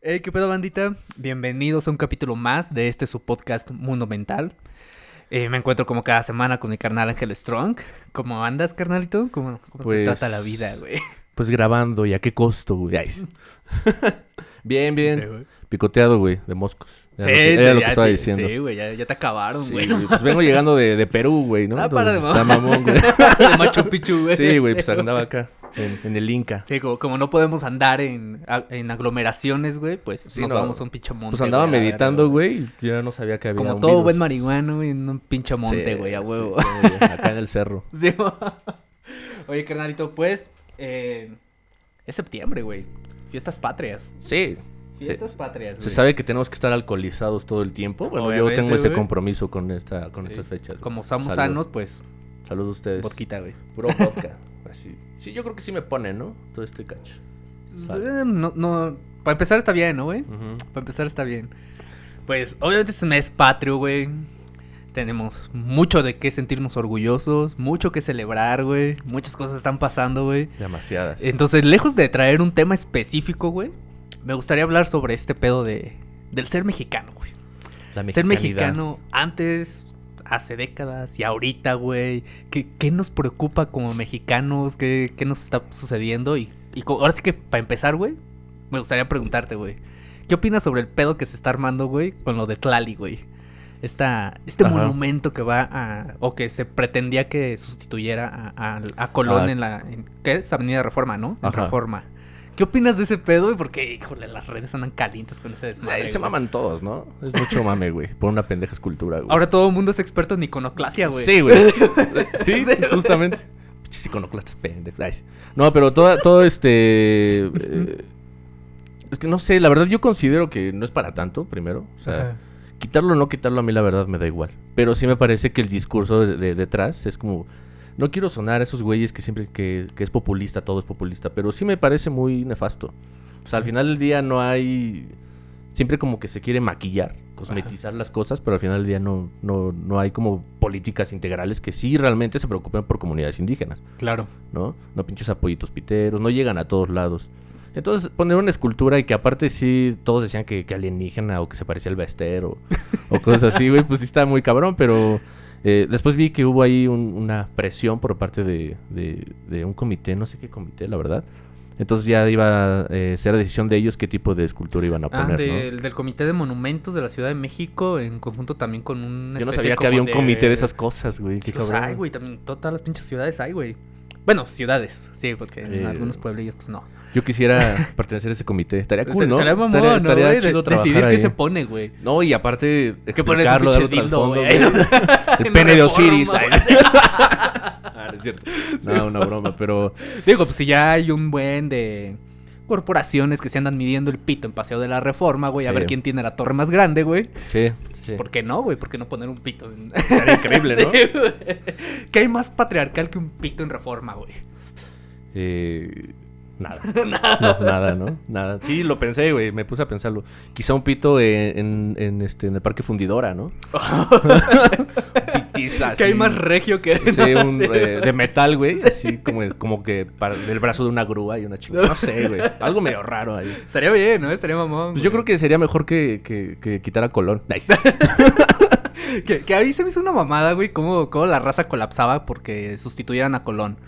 Hey, ¿qué pedo, bandita? Bienvenidos a un capítulo más de este su podcast Mundo Mental. Eh, me encuentro como cada semana con mi carnal Ángel Strong. ¿Cómo andas, carnalito? ¿Cómo, cómo Pues- te trata la vida, güey? Pues grabando, ¿y a qué costo, güey? Bien, bien. Sí, güey. Picoteado, güey, de moscos. Sí, que, era lo ya que estaba te- diciendo. Sí, güey, ya, ya te acabaron, Sí, güey. Pues vengo llegando de, de Perú, güey, ¿no? Ah, para de Entonces, mamar. está mamón, güey. De Machu Picchu, güey. Sí, güey, pues andaba acá, en, en el Inca. Sí, como, como no podemos andar en, en aglomeraciones, güey, pues Sí, nos no. vamos a un pinche monte. Pues andaba meditando, güey, y ya no sabía que había Como un todo virus. buen marihuano, güey, en un pinche monte, Sí, güey, a huevo. acá en el cerro. Sí, Oye, carnalito, pues, eh, es septiembre, güey. Fiestas patrias. Sí. Fiestas patrias, güey. Se sabe que tenemos que estar alcoholizados todo el tiempo. Bueno, yo tengo ese compromiso con esta con estas fechas. Como somos Salud. sanos, pues, Saludos a ustedes. vodquita, güey. Puro vodka. Así. Sí, yo creo que sí me pone, ¿no? Todo este cacho. Eh, No, no, para empezar está bien, ¿no, güey? Para empezar está bien. Pues, obviamente es mes patrio, güey. Tenemos mucho de qué sentirnos orgullosos, mucho que celebrar, güey. Muchas cosas están pasando, güey. Demasiadas. Entonces, lejos de traer un tema específico, güey, me gustaría hablar sobre este pedo de del ser mexicano, güey. La Ser mexicano antes, hace décadas y ahorita, güey. ¿Qué, qué nos preocupa como mexicanos? ¿Qué, qué nos está sucediendo? Y, y ahora sí que para empezar, güey, me gustaría preguntarte, güey. ¿Qué opinas sobre el pedo que se está armando, güey, con lo de Tlali, güey? Esta, este Ajá. monumento que va a... o que se pretendía que sustituyera a, a- a Colón Ah. en la... en- ¿Qué es? Avenida Reforma, ¿no? En. Reforma. ¿Qué opinas de ese pedo? Porque, híjole, las redes andan calientes con ese desmadre, Ay, se güey. maman todos, ¿no? Es mucho mame, güey. Por una pendeja escultura, güey. Ahora todo el mundo es experto en iconoclasia, güey. Sí, güey. sí, justamente. Pinches iconoclastas pendejos. No, pero toda, todo este. eh, es que no sé, la verdad yo considero que no es para tanto, primero. O sea, Ajá. quitarlo o no quitarlo a mí la verdad me da igual. Pero sí me parece que el discurso de, de- detrás es como... No quiero sonar a esos güeyes que siempre que, que es populista, todo es populista, pero sí me parece muy nefasto. O sea, al final del día no hay... Siempre como que se quiere maquillar, cosmetizar las cosas, pero al final del día no, no, no hay como políticas integrales que sí realmente se preocupen por comunidades indígenas, Claro. ¿no? No pinches apoyitos piteros, no llegan a todos lados. Entonces, poner una escultura y que aparte sí todos decían que, que alienígena o que se parecía al Bester o, o cosas así, güey, pues sí está muy cabrón, pero eh, después vi que hubo ahí un- una presión por parte de, de- de un comité, no sé qué comité, la verdad. Entonces ya iba a eh, ser decisión de ellos qué tipo de escultura iban a Ah, poner, del, del Comité de Monumentos de la Ciudad de México, en conjunto también con un. ¿no? Yo no sabía que había un comité de esas cosas, güey. Sí, los cabrón. hay, güey. También todas las pinches ciudades hay, güey. Bueno, ciudades, sí, porque en Eh, algunos pueblillos, pues no. Yo quisiera pertenecer a ese comité. Estaría cool, Estaría- ¿no? Estaría mamón, estaría, ¿no, estaría? De- chido Decidir qué ahí. se pone, güey. No, y aparte ¿Qué pones un explicarlo, darle trasfondo, güey? El En pene de Osiris. Ah, no es cierto. No, una broma, pero... Digo, pues si ya hay un buen de corporaciones que se andan midiendo el pito en Paseo de la Reforma, güey, a ver quién tiene la torre más grande, güey. Sí, sí. ¿Por qué no, güey? ¿Por qué no poner un pito? En... Increíble, ¿no? Sí. ¿Qué hay más patriarcal que un pito en Reforma, güey? Eh, nada. No, nada, ¿no? Nada. Sí, lo pensé, güey. Me puse a pensarlo. Quizá un pito en, en, en, este, en el Parque Fundidora, ¿no? Pitiza, ¿Qué hay más regio que Sí, un, Sí. eh, de metal, güey. Así como, como que para el brazo de una grúa y una chingada. No sé, güey. Algo medio raro ahí. Estaría bien, ¿no? Estaría mamón. Pues yo creo que sería mejor que, que, que quitar a Colón. Nice. que... Que a mí se me hizo una mamada, güey, cómo, cómo la raza colapsaba porque sustituyeran a Colón.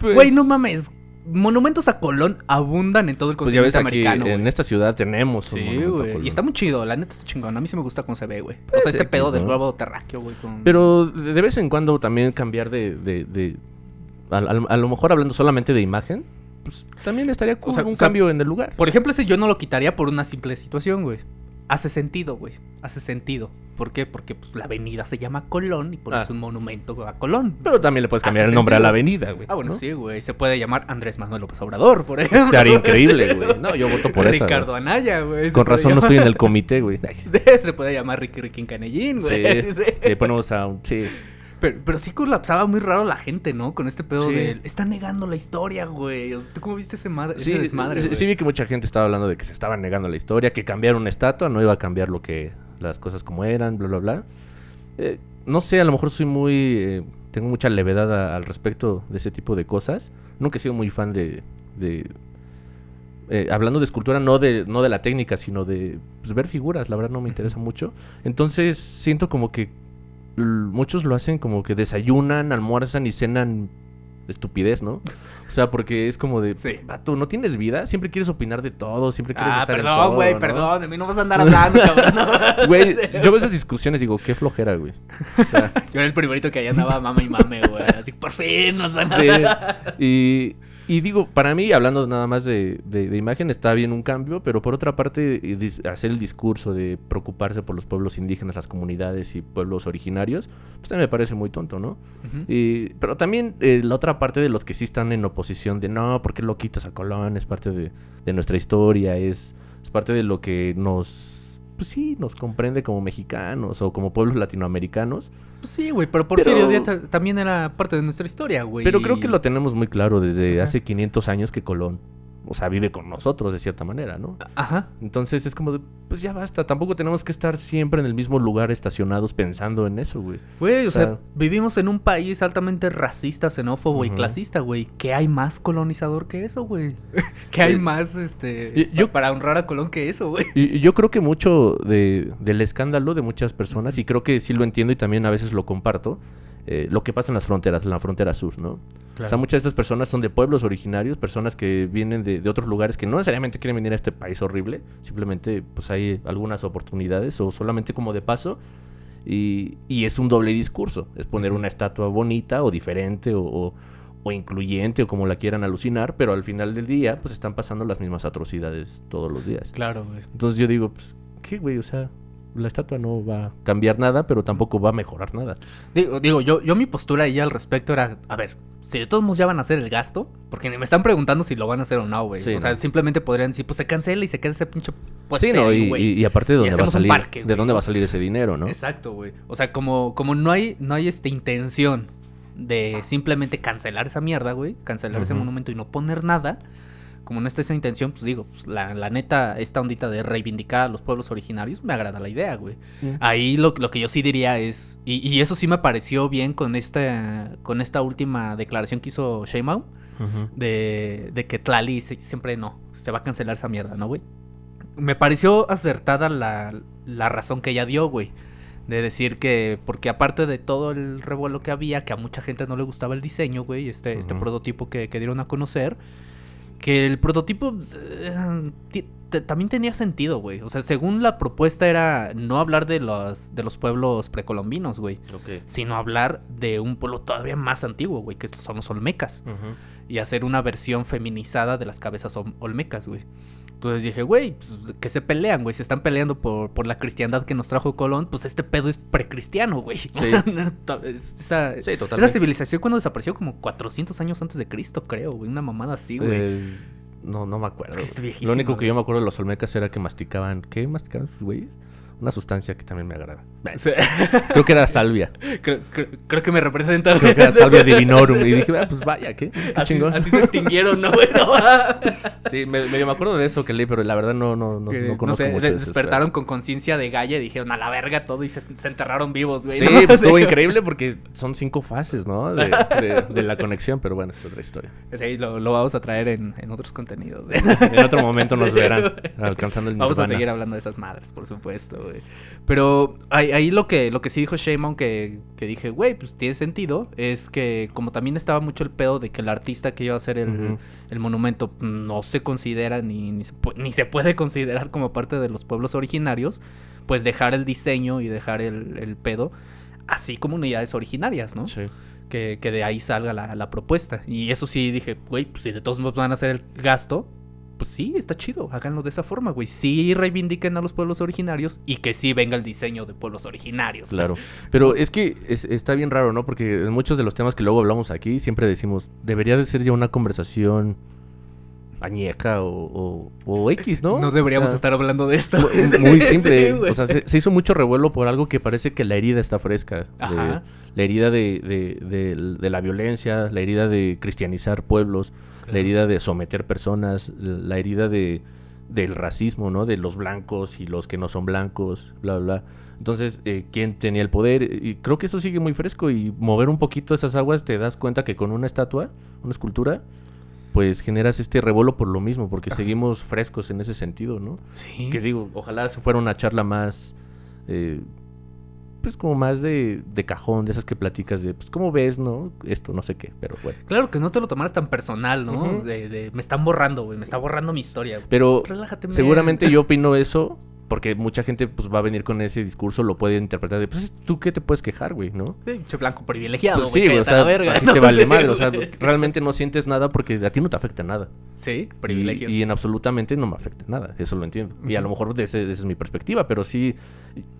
Pues- Güey, no mames. Monumentos a Colón abundan en todo el Pues ya continente ves aquí, americano, en güey. esta ciudad tenemos Sí, güey. Y está muy chido, la neta está chingón. A mí sí me gusta cómo se ve, güey. O Pues sea, este pedo del globo terráqueo, güey. Con... Pero de vez en cuando también cambiar de... de, de- a, a- a lo mejor hablando solamente de imagen, pues también estaría sea, un o sea, cambio en el lugar. Por ejemplo, ese yo no lo quitaría por una simple situación, güey. Hace sentido, güey. Hace sentido. ¿Por qué? Porque pues, la avenida se llama Colón y pones Ah. un monumento a Colón. Pero también le puedes cambiar el nombre a la avenida, güey. Ah, bueno, ¿no? sí, güey. Se puede llamar Andrés Manuel López Obrador, por ejemplo. Estaría increíble, güey. No, yo voto por esa. Ricardo. Anaya, güey. Con razón no estoy en el comité, güey. Se puede llamar Ricky Ricky Canellín, güey. Sí. le ponemos a un... Sí. Pero, pero sí colapsaba muy raro la gente, ¿no? Con este pedo Sí. de... Está negando la historia, güey. ¿Tú cómo viste ese, madre, Sí, ese desmadre, sí, vi que mucha gente estaba hablando de que se estaba negando la historia, que cambiar una estatua no iba a cambiar lo que las cosas como eran, bla, bla, bla. Eh, no sé, a lo mejor soy muy... eh, tengo mucha levedad a- al respecto de ese tipo de cosas. Nunca he sido muy fan de... de eh, hablando de escultura, no de, no de la técnica, sino de pues, ver figuras, la verdad no me interesa mucho. Entonces siento como que muchos lo hacen como que desayunan, almuerzan y cenan estupidez, ¿no? O sea, porque es como de, Sí. vato, ¿no tienes vida? Siempre quieres opinar de todo, siempre quieres Ah, estar en perdón, todo, güey, ¿no? perdón. De mí no vas a andar hablando, cabrón. Güey, yo veo esas discusiones y digo, qué flojera, güey. O sea, Yo era el primerito que ahí andaba mame y mame, güey. Así, por fin nos van a Sí. Y, y digo, para mí, hablando nada más de, de- de imagen, está bien un cambio, pero por otra parte, hacer el discurso de preocuparse por los pueblos indígenas, las comunidades y pueblos originarios, pues también me parece muy tonto, ¿no? Y, pero también eh, la otra parte de los que sí están en oposición de no, ¿por qué lo quitas a Colón? Es parte de, de nuestra historia, es, es parte de lo que nos, pues sí, nos comprende como mexicanos o como pueblos latinoamericanos. Pues sí, güey, pero Porfirio Pero- también era parte de nuestra historia, güey. Pero creo que lo tenemos muy claro desde Ajá. hace 500 años que Colón, o sea, vive con nosotros de cierta manera, ¿no? Ajá. Entonces es como de, pues ya basta, tampoco tenemos que estar siempre en el mismo lugar estacionados pensando en eso, güey. Güey, o, sea, sea- vivimos en un país altamente racista, xenófobo y clasista, güey. ¿Qué hay más colonizador que eso, güey? ¿Qué hay más, este, Yo- yo- pa- para honrar a Colón que eso, güey? Y y yo creo que mucho de, del escándalo de muchas personas, y creo que sí lo entiendo y también a veces lo comparto, eh, lo que pasa en las fronteras, en la frontera sur, ¿no? O sea, muchas de estas personas son de pueblos originarios, personas que vienen de, de otros lugares que no necesariamente quieren venir a este país horrible, simplemente pues hay algunas oportunidades o solamente como de paso. Y, y es un doble discurso, es poner una estatua bonita o diferente o, o- o incluyente o como la quieran alucinar, pero al final del día pues están pasando las mismas atrocidades todos los días. Claro, güey. Entonces yo digo, pues, ¿qué, güey? O sea, la estatua no va a cambiar nada, pero tampoco va a mejorar nada. Digo, digo yo, yo mi postura ahí al respecto era, a ver, si de todos modos ya van a hacer el gasto, porque me están preguntando si lo van a hacer o no, güey. Sí, o sea, no. simplemente podrían decir, pues se cancela y se queda ese pinche Pues puesto sí, ¿no? ahí, Y, güey. y- y aparte de dónde va a salir, parque, de dónde va a salir ese dinero, ¿no? Exacto, güey. O sea, como, como no hay, no hay esta intención de simplemente cancelar esa mierda, güey. Cancelar ese monumento y no poner nada. Como no está esa intención, pues digo, pues, la, la neta, esta ondita de reivindicar a los pueblos originarios, me agrada la idea, güey. Ahí lo, lo que yo sí diría es, y, y eso sí me pareció bien con esta, con esta última declaración que hizo Sheinbaum, de, de que Tlali se- siempre no, se va a cancelar esa mierda, ¿no, güey? Me pareció acertada la, la razón que ella dio, güey. De decir que, porque aparte de todo el revuelo que había, que a mucha gente no le gustaba el diseño, güey, este, este prototipo que, que dieron a conocer, que el prototipo eh, también tenía sentido, güey. O sea, según la propuesta era no hablar de los, de los pueblos precolombinos, güey, sino hablar de un pueblo todavía más antiguo, güey, que estos son los olmecas y hacer una versión feminizada de las cabezas ol- olmecas, güey. Entonces dije, güey, pues, que se pelean, güey. Se están peleando por, por la cristiandad que nos trajo Colón. Pues este pedo es precristiano, güey. Sí. Es- esa, Sí, esa totalmente. civilización cuando desapareció como 400 años antes de Cristo, creo, güey. Una mamada así, güey. Eh, no, no me acuerdo. Es que es Lo único que yo me acuerdo de los olmecas era que masticaban. ¿Qué masticaban esos güeyes? Una sustancia que también me agrada. Creo que era salvia. creo, creo- creo que me representa. Creo que era salvia divinorum. Y dije, ah, pues vaya, ¿qué? Qué Así, chingón. así se extinguieron, ¿no, güey? No, Sí, me, medio me acuerdo de eso que leí, pero la verdad no, no, no, Que, no no conozco sé, mucho de- de esos despertaron con conciencia de Gaia y dijeron a la verga todo y se, se enterraron vivos, güey. Sí, ¿no? pues estuvo increíble porque son cinco fases, ¿no? De, de- de la conexión, pero bueno, es otra historia. Sí, lo, lo vamos a traer en, en otros contenidos. En otro momento nos Sí, verán güey. alcanzando el Vamos a seguir hablando de esas madres, por supuesto, güey. Pero ahí, ahí lo que lo que sí dijo Sheinbaum que, que dije, güey, pues tiene sentido, es que como también estaba mucho el pedo de que el artista que iba a hacer el, el monumento no se considera ni, ni, se, ni se puede considerar como parte de los pueblos originarios, pues dejar el diseño y dejar el, el pedo así como unidades originarias, ¿no? Sí. que, que de ahí salga la, la propuesta. Y eso sí dije, güey, pues si de todos modos van a hacer el gasto, pues sí, está chido, háganlo de esa forma, güey. Sí reivindiquen a los pueblos originarios y que sí venga el diseño de pueblos originarios. güey. Claro. Pero es que es- está bien raro, ¿no? Porque en muchos de los temas que luego hablamos aquí siempre decimos, debería de ser ya una conversación añeja o, o, o X, ¿no? No deberíamos O sea, estar hablando de esto. mu- Muy simple. Sí, o sea, se, se hizo mucho revuelo por algo que parece que la herida está fresca. de- Ajá. la herida de, de- de- de la violencia, la herida de cristianizar pueblos, la herida de someter personas, la herida de del racismo, ¿no? De los blancos y los que no son blancos, bla, bla. bla. Entonces, eh, ¿quién tenía el poder? Y creo que eso sigue muy fresco y mover un poquito esas aguas te das cuenta que con una estatua, una escultura, pues generas este revuelo por lo mismo, porque seguimos frescos en ese sentido, ¿no? Sí. Que digo, ojalá se fuera una charla más, eh, pues como más de, de cajón, de esas que platicas de, pues, ¿cómo ves, no? Esto, no sé qué, pero bueno. Claro que no te lo tomaras tan personal, ¿no? De, de, me están borrando, güey, me está borrando mi historia. Pero Relájate, men. seguramente yo opino eso, porque mucha gente pues va a venir con ese discurso, lo puede interpretar de, pues, ¿tú qué te puedes quejar, güey, no? Pinche blanco privilegiado, Pues güey. sí, o sea, verga, a ti ¿no? te vale madre, o sea, realmente no sientes nada porque a ti no te afecta nada. Sí, privilegio. Y, y en absolutamente no me afecta nada, eso lo entiendo. Y a lo mejor de ese- esa es mi perspectiva, pero sí,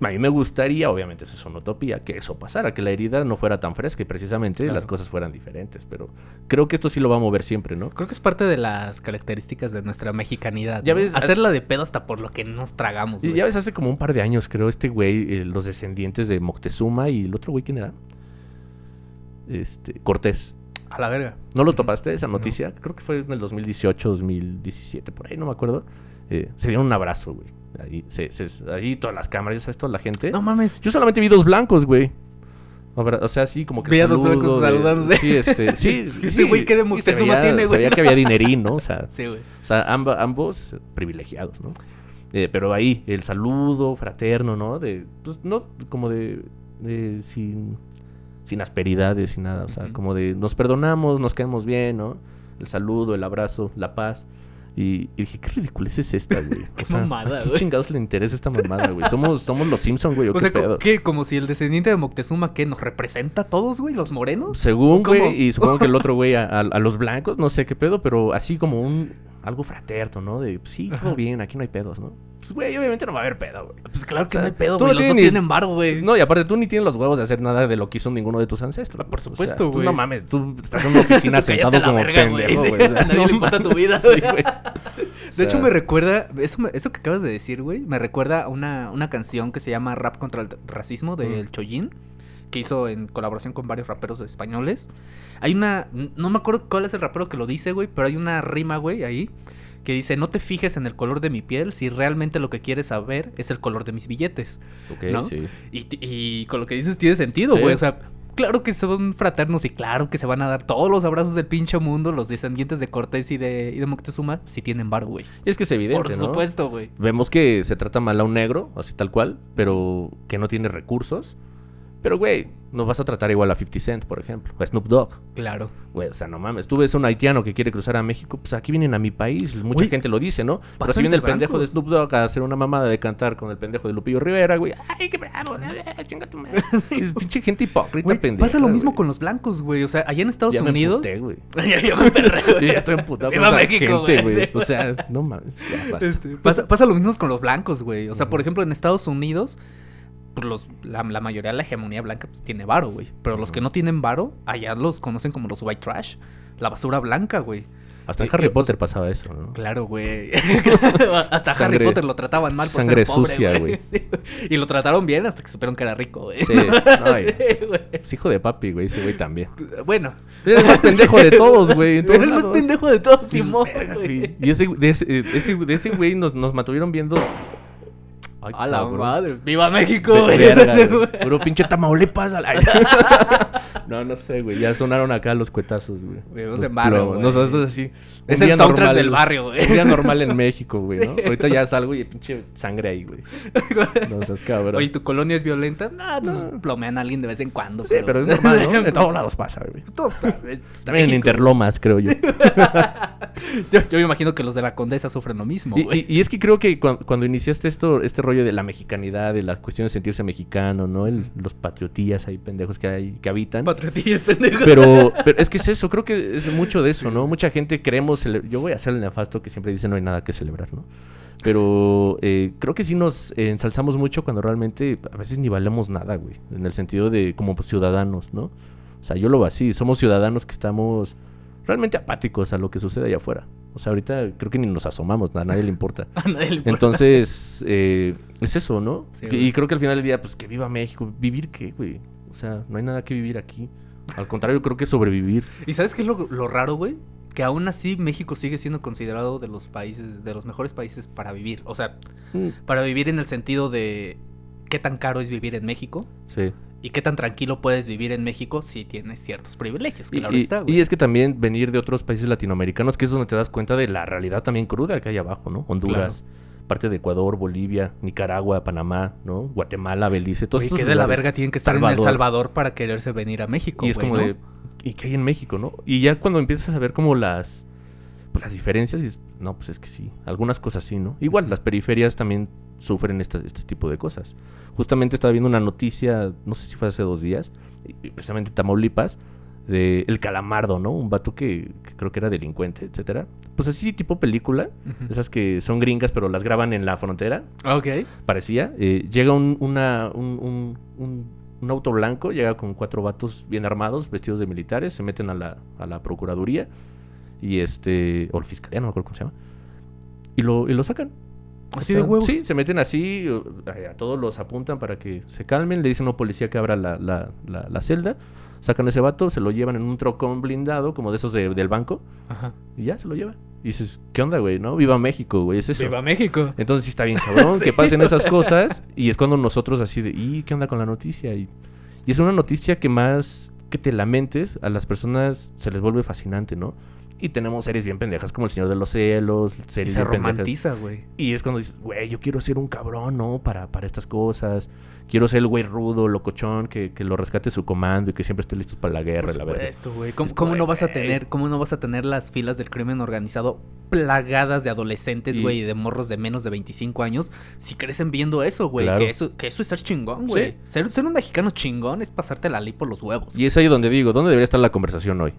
a mí me gustaría, obviamente eso es una utopía, que eso pasara, que la herida no fuera tan fresca y precisamente Claro. las cosas fueran diferentes. Pero creo que esto sí lo va a mover siempre, ¿no? Creo que es parte de las características de nuestra mexicanidad. Ya ¿no? ves, Hacerla de pedo hasta por lo que nos tragamos, Y güey. ya ves, hace como un par de años, creo, este güey, eh, los descendientes de Moctezuma y el otro güey, ¿quién era? Este, Cortés. A la verga. ¿No lo topaste esa No. noticia? Creo que fue en el 2018, 2017, por ahí, no me acuerdo. Eh, se dieron un abrazo, güey. Ahí, se, se- ahí todas las cámaras, ya sabes, toda la gente. No mames. Yo solamente vi dos blancos, güey. O sea, sí, como que. Vi el a dos blancos de- saludándose. Sí, este. Sí, sí, güey, ¿qué de Moctezuma veía- tiene, güey? veía que había dinerín, ¿no? O sea, Sí, güey. o sea, ambos privilegiados, ¿no? Eh, pero ahí, el saludo fraterno, ¿no? De, pues, no, como de, de sin, sin asperidades, sin nada, o sea, como de nos perdonamos, nos quedamos bien, ¿no? El saludo, el abrazo, la paz. Y, y dije, qué ridiculez es esta, güey. Qué O sea, mamada, ¿a qué güey. chingados le interesa esta mamada, güey? Somos, somos los Simpson, güey, ¿o, O qué sea, pedo? ¿qué? Como si el descendiente de Moctezuma, ¿qué? ¿Nos representa a todos, güey? ¿Los morenos? Según, güey, y supongo que el otro güey a, a- a los blancos, no sé qué pedo, pero así como un algo fraterno, ¿no? De pues, sí, todo Ajá. bien, aquí no hay pedos, ¿no? Pues, güey, obviamente no va a haber pedo, güey. Pues claro que O sea, no hay pedo, tú güey. no Los dos tienes ni- tienen varo, güey. No, y aparte tú ni tienes los huevos de hacer nada de lo que hizo ninguno de tus ancestros. Ah, por güey. O sea, supuesto, pues, güey. no mames, tú estás en una oficina sentado como verga, güey, pendejo, sí. güey. o sea, nadie no le importa tu vida. sí, güey. O De hecho, me recuerda, eso, me- eso que acabas de decir, güey, me recuerda a una, una canción que se llama Rap contra el Racismo del Mm. Chollín, que hizo en colaboración con varios raperos españoles. Hay una, no me acuerdo cuál es el rapero que lo dice, güey, pero hay una rima, güey, ahí, que dice, no te fijes en el color de mi piel si realmente lo que quieres saber es el color de mis billetes. Ok, ¿no? sí. Y, con lo que dices tiene sentido, Sí. güey, o sea... Claro que son fraternos y claro que se van a dar todos los abrazos del pinche mundo, los descendientes de Cortés y de, y de Moctezuma, si tienen bar, güey. Y es que es evidente, Por ¿no? supuesto, güey. Vemos que se trata mal a un negro, así tal cual, pero que no tiene recursos. Pero, güey, no vas a tratar igual a 50 Cent, por ejemplo, o a Snoop Dogg. Claro. Güey, o sea, no mames. Tú ves a un haitiano que quiere cruzar a México, pues aquí vienen a mi país. Mucha gente lo dice, ¿no? Pero si viene el pendejo de. Snoop Dogg a hacer una mamada de cantar con el pendejo de Lupillo Rivera, güey. ¡Ay, qué bravo! eh, chinga tu madre! Es pinche gente hipócrita, Güey, pendeja. pasa lo mismo güey. con los blancos, güey. O sea, allá en Estados Ya me Unidos. emputé, güey. ya, ya me perré, güey. Ya estoy emputado Viva México, gente, güey. O sea, es- no mames. ya. Este, pasa, pasa lo mismo con los blancos, güey. O sea, por ejemplo, en Estados Unidos, pues los, la, la mayoría de la hegemonía blanca pues, tiene varo, güey. Pero los que no tienen varo, allá los conocen como los white trash. La basura blanca, güey. Hasta en Y- Harry y- Potter pasaba eso, ¿no? Claro, güey. hasta Sangre- Harry Potter lo trataban mal por sangre ser pobre, sucia, güey. Sí, y lo trataron bien hasta que supieron que era rico, güey. Sí, Sí, güey. Es hijo de papi, güey. Ese güey también. Bueno. Era el más pendejo de todos, güey. Era el más pendejo de todos, Simón, "Verga, güey. güey". Y ese, de ese, de ese, de ese güey nos, nos mantuvieron viendo. Ay, A la cabrón. madre. ¡Viva México, güey! Puro pinche Tamaulipas. a la- no, no sé, güey. Ya sonaron acá los cuetazos, güey. Los barrio, plomos. güey. Nosotros así. Es el soundtrack normal- del barrio, güey. Un día normal en México, güey, ¿no? Sí, Ahorita ya salgo y pinche sangre ahí, güey. No seas cabrón. Oye, ¿tu colonia es violenta? No, pues No. plomean a alguien de vez en cuando. sí, pero es normal, ¿no? En todos lados pasa, güey. Todos, es- pues, También en México. Interlomas, creo yo. Yo, yo me imagino que los de la Condesa sufren lo mismo, Y, güey. y- y es que creo que cuan- cuando, iniciaste esto, este rollo de la mexicanidad, de la cuestión de sentirse mexicano, ¿no? El- los patriotillas ahí pendejos que hay, que habitan. Patriotillas, pendejos. Pero, pero es que es eso, creo que es mucho de eso, ¿no? Mucha gente yo voy a hacer el nefasto que siempre dice no hay nada que celebrar, ¿no? Pero eh, creo que sí nos eh, ensalzamos mucho cuando realmente a veces ni valemos nada, güey. En el sentido de como ciudadanos, ¿no? O sea, yo lo veo así, somos ciudadanos que estamos realmente apáticos a lo que sucede allá afuera. O sea, ahorita creo que ni nos asomamos, a nadie le importa. A nadie le importa. Entonces, eh, es eso, ¿no? Sí, y creo que al final del día, pues que viva México. ¿Vivir qué, güey? O sea, no hay nada que vivir aquí. Al contrario, creo que sobrevivir. ¿Y sabes qué es lo, lo raro, güey? Que aún así México sigue siendo considerado de los países, de los mejores países para vivir. O sea, Mm, para vivir en el sentido de qué tan caro es vivir en México Sí. ¿Y qué tan tranquilo puedes vivir en México si tienes ciertos privilegios? Y, Claro y- está, güey. y es que también venir de otros países latinoamericanos, que es donde te das cuenta de la realidad también cruda que hay abajo, ¿no? Honduras, parte de Ecuador, Bolivia, Nicaragua, Panamá, ¿no? Guatemala, Belice, todos Güey, estos que de la verga tienen que estar en El Salvador. Salvador para quererse venir a México. Y es güey, como ¿no? de, ¿y qué hay en México, no? Y ya cuando empiezas a ver como las, pues, las diferencias, dices, no, pues es que sí, algunas cosas sí, ¿no? Igual, las periferias también sufren esta- este tipo de cosas. Justamente estaba viendo una noticia, no sé si fue hace dos días, precisamente en Tamaulipas, de El Calamardo, ¿no? Un vato que, que creo que era delincuente, etcétera. Pues así, tipo película, esas que son gringas pero las graban en la frontera, Ok. parecía. Eh, llega un, una, un, un- un- un auto blanco, llega con cuatro vatos bien armados, vestidos de militares, se meten a la, a la procuraduría y este, o la fiscalía, no me acuerdo cómo se llama, y lo, y lo sacan. Así O sea, de huevos. Sí, se meten así, o- a, a todos los apuntan para que se calmen, le dicen a un policía que abra la, la, la- la celda, sacan a ese vato, se lo llevan en un trocón blindado, como de esos de- del banco, Ajá. y ya se lo llevan. Y dices, ¿qué onda, güey? ¿No? Viva México, güey, es eso. Viva México. Entonces sí está bien cabrón Sí. que pasen esas cosas y es cuando nosotros así de, ¿y qué onda con la noticia? Y, y es una noticia que más que te lamentes, a las personas se les vuelve fascinante, ¿no? Y tenemos series bien pendejas como El Señor de los Cielos, Y series se bien romantiza, güey. Y es cuando dices, güey, yo quiero ser un cabrón, ¿no? Para, para estas cosas. Quiero ser el güey rudo, locochón, que, que lo rescate su comando y que siempre esté listo para la guerra, Por la verdad. ¿Cómo, Es cómo no vas a tener, cómo no vas a tener las filas del crimen organizado plagadas de adolescentes, güey, y de morros de menos de 25 años si crecen viendo eso, güey? Claro. Que eso, que eso es ser chingón, güey. Sí. Ser, ser un mexicano chingón es pasarte la ley por los huevos. Y es ahí donde digo, ¿dónde debería estar la conversación hoy?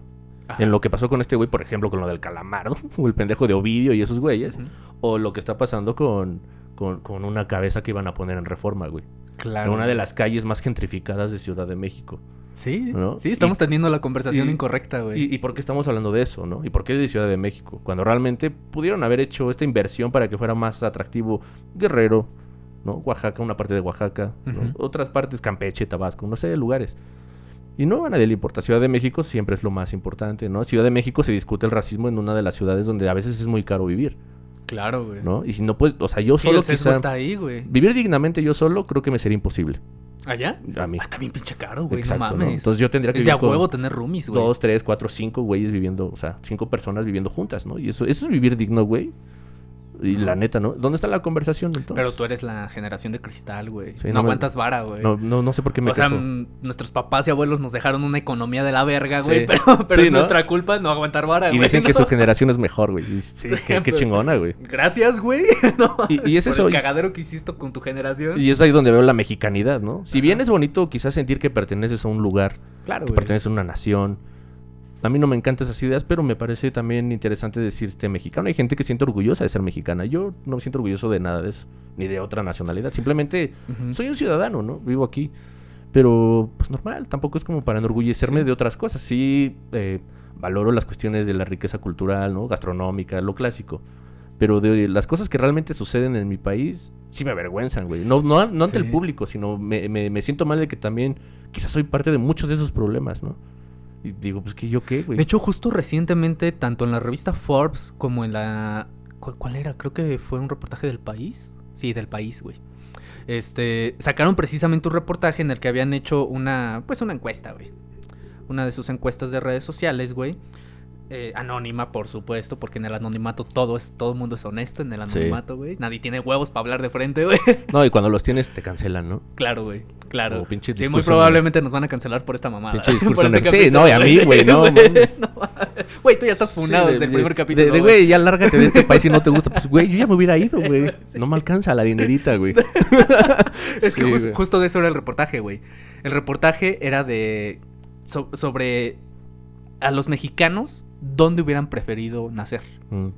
Ajá. En lo que pasó con este güey, por ejemplo, con lo del calamardo, o el pendejo de Ovidio y esos güeyes. O lo que está pasando con, con, con una cabeza que iban a poner en reforma, güey. Claro. En una de las calles más gentrificadas de Ciudad de México. Sí, ¿no? sí, estamos Y- teniendo la conversación y- incorrecta, güey. ¿Y, ¿Y por qué estamos hablando de eso, no? ¿Y por qué de Ciudad de México? Cuando realmente pudieron haber hecho esta inversión para que fuera más atractivo Guerrero, ¿no? Oaxaca, una parte de Oaxaca, otras partes, Campeche, Tabasco, no sé, lugares. Y no a nadie le importa. Ciudad de México siempre es lo más importante, ¿no? Ciudad de México se discute el racismo en una de las ciudades donde a veces es muy caro vivir, Claro, güey. ¿no? Y si no puedes, o sea, yo Sí, solo el sesgo quizá- está ahí, güey. Vivir dignamente yo solo creo que me sería imposible. ¿Allá? A mí. Ah, está bien pinche caro, güey. No Exacto, ¿no? mames. Entonces yo tendría que es de a huevo tener roomies, güey. dos, tres, cuatro, cinco güeyes viviendo, o sea, cinco personas viviendo juntas, ¿no? Y eso, eso es vivir digno, güey. Y la neta, ¿no? ¿Dónde está la conversación entonces? Pero tú eres la generación de cristal, güey. Sí, no no me- aguantas vara, güey. No, no, no sé por qué me o sea, quejo. nuestros papás y abuelos nos dejaron una economía de la verga, güey. Sí. Pero, pero Sí, es ¿no? nuestra culpa no aguantar vara, Y güey. dicen que su generación es mejor, güey. Y qué, chingona, güey. Gracias, güey. Y- y es por eso, El y- cagadero que hiciste con tu generación. Y es ahí donde veo la mexicanidad, ¿no? Si bien es bonito quizás sentir que perteneces a un lugar, Claro, que güey. perteneces a una nación. A mí no me encantan esas ideas, pero me parece también interesante decirte mexicano. Hay gente que siente orgullosa de ser mexicana. Yo no me siento orgulloso de nada de eso, ni de otra nacionalidad. Simplemente soy un ciudadano, ¿no? Vivo aquí. Pero, pues normal, tampoco es como para enorgullecerme Sí. de otras cosas. Sí, eh, valoro las cuestiones de la riqueza cultural, ¿no? Gastronómica, lo clásico. Pero de las cosas que realmente suceden en mi país, sí me avergüenzan, güey. No, no, no ante Sí. el público, sino me, me- me siento mal de que también quizás soy parte de muchos de esos problemas, ¿no? Y digo, pues que yo qué, güey. De hecho, justo recientemente, tanto en la revista Forbes como en la. ¿Cuál, era? Creo que fue un reportaje del país. Sí, del país, güey. Este. Sacaron precisamente un reportaje en el que habían hecho una. Pues una encuesta, güey. Una de sus encuestas de redes sociales, güey. Eh, anónima, por supuesto, porque en el anonimato todo es, todo el mundo es honesto en el anonimato, güey. Nadie tiene huevos para hablar de frente, güey. No, y cuando los tienes te cancelan, ¿no? claro, güey. Claro. O pinche sí, muy discurso probablemente nos van a cancelar por esta mamada. Pinche discurso Por este. Sí, no, y a mí, güey, no, mames. No, Güey, tú ya estás funado Sí, desde de- el primer de- capítulo. De, güey, ya lárgate de este país si no te gusta. Pues, güey, yo ya me hubiera ido, güey. Sí. No me alcanza la dinerita, güey. Es que güey. justo de eso era el reportaje, güey. El reportaje era de. so- sobre. A los mexicanos, ¿dónde hubieran preferido nacer? Mm.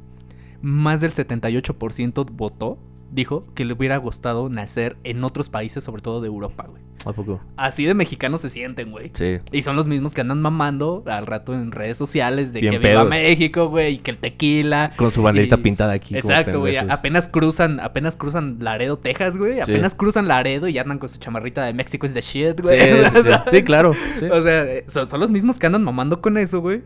Más del 78% votó. Dijo que le hubiera gustado nacer en otros países, sobre todo de Europa, güey. ¿A poco? Así de mexicanos se sienten, güey. Sí. Y son los mismos que andan mamando al rato en redes sociales de Bien que viva pedos. México, güey, y que el tequila. Con su banderita Y- pintada aquí. Exacto, güey. Apenas cruzan, apenas cruzan Laredo, Texas, güey. Sí. Apenas cruzan Laredo y andan con su chamarrita de México is the shit, güey. sí, sí. Sí, claro. O sea, eh, son, son los mismos que andan mamando con eso, güey.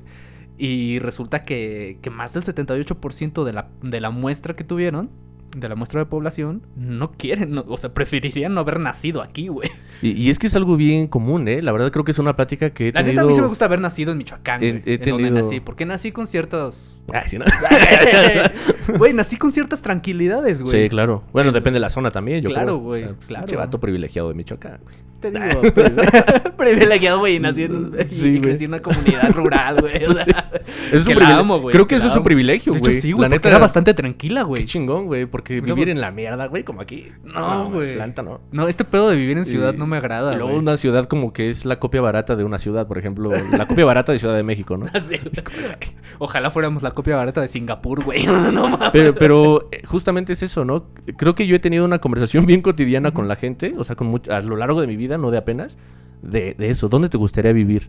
Y resulta que, que más del 78% de la, de la muestra que tuvieron de la muestra de población no quieren, no- o sea, preferirían no haber nacido aquí, güey. Y, y es que es algo bien común, ¿eh? La verdad creo que es una plática que he La tenido... neta, a mí sí me gusta haber nacido en Michoacán, He- güey. he en donde tenido- nací, porque nací con ciertos... Ay, sí, ¿no? Güey, nací con ciertas tranquilidad,es güey. Sí, claro. Bueno, depende de la zona también, yo Claro, creo. güey, pues, claro. vato privilegiado de Michoacán. güey. Te digo, pri- privilegiado, güey, y nací en, y Sí, güey. crecí en una comunidad rural, güey. o sea, Sí. Es que un la privile- amo, güey. Creo que eso es un privilegio, De güey. hecho, sí, güey, La neta era bastante tranquila, Qué güey. chingón, güey, porque Mira, vivir en la mierda, güey, como aquí. No, güey. La neta no. No, este pedo de vivir en ciudad Y- no me agrada, y luego güey. una ciudad como que es la copia barata de una ciudad, por ejemplo, la copia barata de Ciudad de México, ¿no? Así, güey. Ojalá fuéramos la copia barata de Singapur, güey. No mames. Pero, pero eh, justamente es eso, ¿no? Creo que yo he tenido una conversación bien cotidiana con la gente, o sea, con much- a lo largo de mi vida, no de apenas, de, de eso. ¿Dónde te gustaría vivir?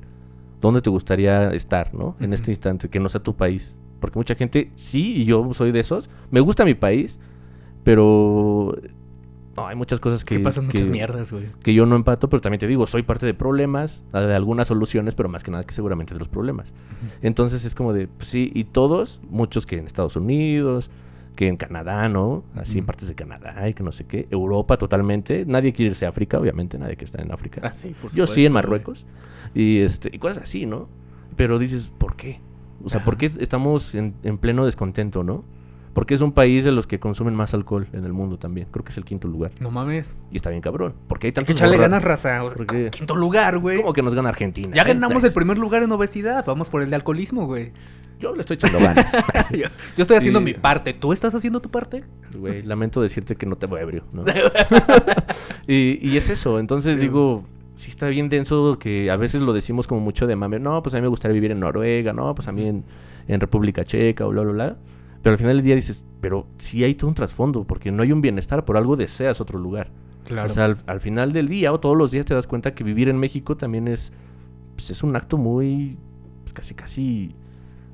¿Dónde te gustaría estar, ¿no? En este instante, que no sea tu país. Porque mucha gente, sí, y yo soy de esos, me gusta mi país, pero... No, hay muchas cosas Es que... que pasan muchas que- mierdas, güey. que yo no empato, pero también te digo, soy parte de problemas, de algunas soluciones, pero más que nada que seguramente de los problemas. Entonces es como de, pues sí, y todos, muchos que en Estados Unidos, que en Canadá, ¿no? Así en Ujú. partes de Canadá y que no sé qué, Europa totalmente, nadie quiere irse a África, obviamente, nadie quiere estar en África. Ah, sí, por Yo supuesto, sí en güey. Marruecos, y, este, y cosas así, ¿no? Pero dices, ¿por qué? O sea, ¿por Ajá. qué estamos en, en pleno descontento, ¿no? Porque es un país de los que consumen más alcohol en el mundo también. Creo que es el quinto lugar. No mames. Y está bien cabrón. Porque hay Hay que tantos echarle ganas, raza. Quinto lugar, güey. ¿Cómo que nos gana Argentina? Ya ganamos el primer lugar en obesidad. Vamos por el de alcoholismo, güey. Yo le estoy echando ganas. yo, yo estoy haciendo Sí. mi parte. ¿Tú estás haciendo tu parte? Güey, lamento decirte que no te voy ebrio, ¿no? y, y es eso. Entonces Sí, digo, sí está bien denso que a veces lo decimos como mucho de mame. No, pues a mí me gustaría vivir en Noruega, no, pues a mí en, en República Checa, o bla, bla, bla. Pero al final del día dices, pero sí hay todo un trasfondo, porque no hay un bienestar, por algo deseas otro lugar. Claro. O sea, al, al final del día o todos los días te das cuenta que vivir en México también es, pues, es un acto muy, pues, casi, casi,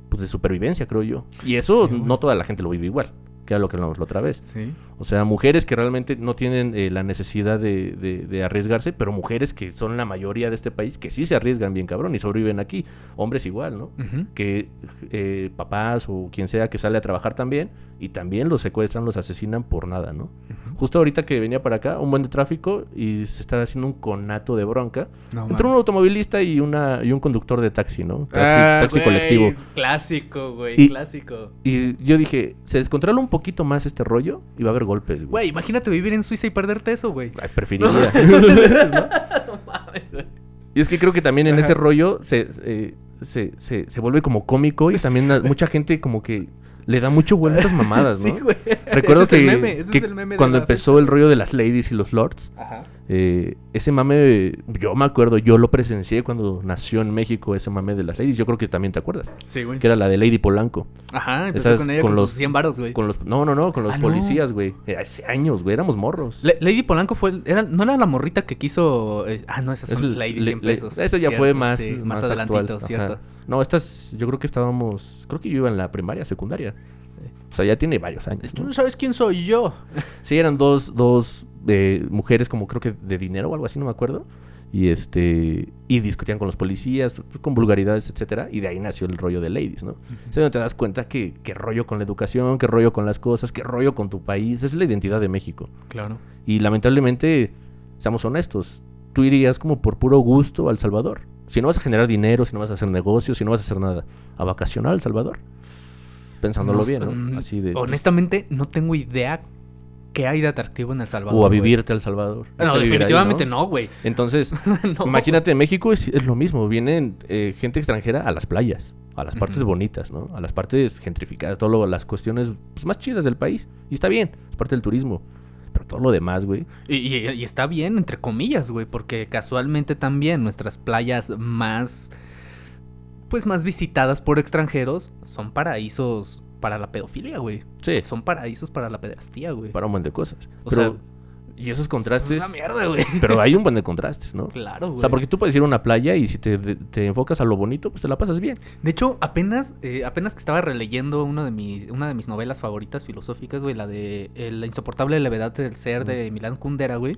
pues de supervivencia, creo yo. Y eso Sí, no toda la gente lo vive igual, que era lo que hablamos la otra vez. sí. O sea, mujeres que realmente no tienen eh, la necesidad de, de- de arriesgarse, pero mujeres que son la mayoría de este país, que sí se arriesgan bien cabrón y sobreviven aquí. Hombres igual, ¿no? Que eh, papás o quien sea que sale a trabajar también y también los secuestran, los asesinan por nada, ¿no? Justo ahorita que venía para acá, un buen de tráfico y se está haciendo un conato de bronca No entre un automovilista y una y un conductor de taxi, ¿no? Taxi, Ah, taxi güey, colectivo. Clásico, güey. Y- Clásico. Y yo dije, se descontrola un poquito más este rollo y va a haber golpes, güey. Güey, imagínate vivir en Suiza y perderte eso, güey. Ay, preferiría. no mames, güey. y es que creo que también en Ajá. ese rollo se, eh, se, se, se vuelve como cómico y también mucha gente como que le da mucho vuelo a estas mamadas, ¿no? Sí, güey. Recuerdo Ese es que, el meme, ese que es el meme de cuando empezó fecha. el rollo de las ladies y los lords, Ajá. Eh, ese mame, yo me acuerdo, yo lo presencié cuando nació en México ese mame de las ladies, yo creo que también te acuerdas, Sí, güey. que era la de Lady Polanco. Ajá, empezó Esas con ella con los- sus 100 varos, güey. Con los, no, no, no, con los Ah, policías, güey. Eh, hace años, güey, éramos morros. Le- Lady Polanco fue, era, no era la morrita que quiso, eh, ah, no, esas Es son el- Lady le- 100 le- pesos. Eso ya fue más, sí, más, más adelantito, actual, ajá. cierto. No, estas, yo creo que estábamos, creo que yo iba en la primaria, secundaria. O sea, ya tiene varios años. Tú ¿no? no sabes quién soy yo. Sí, eran dos, dos eh, mujeres como creo que de dinero o algo así, no me acuerdo. Y este y discutían con los policías, pues, con vulgaridades, etcétera, y de ahí nació el rollo de ladies, ¿no? O sea, donde te das cuenta que qué rollo con la educación, qué rollo con las cosas, qué rollo con tu país, es la identidad de México. Claro. Y lamentablemente, seamos honestos, tú irías como por puro gusto al Salvador. Si no vas a generar dinero, si no vas a hacer negocios, si no vas a hacer nada, a vacacionar al Salvador. Pensándolo No bien, ¿no? mm, Así de Honestamente, no tengo idea qué hay de atractivo en El Salvador. o a vivirte al Salvador. No, ahí, definitivamente no, güey. Entonces, No. imagínate, en México es, es lo mismo. Vienen eh, gente extranjera a las playas, a las partes bonitas, ¿no? A las partes gentrificadas, todo lo- las cuestiones pues, más chidas del país. Y está bien, es parte del turismo. Pero todo lo demás, güey. Y, y- y está bien, entre comillas, güey, porque casualmente también nuestras playas más, pues más visitadas por extranjeros son paraísos para la pedofilia, güey. Sí, Son paraísos para la pederastía, güey. para un buen de cosas. O pero, sea, y esos Es contrastes. una mierda, güey. Pero hay un buen de contrastes, ¿no? Claro, güey. O sea, porque tú puedes ir a una playa y si te, te enfocas a lo bonito, pues te la pasas bien. De hecho, apenas, eh, apenas que estaba releyendo uno de mis, una de mis novelas favoritas filosóficas, güey, la de eh, La insoportable levedad del ser de Milán Kundera, güey.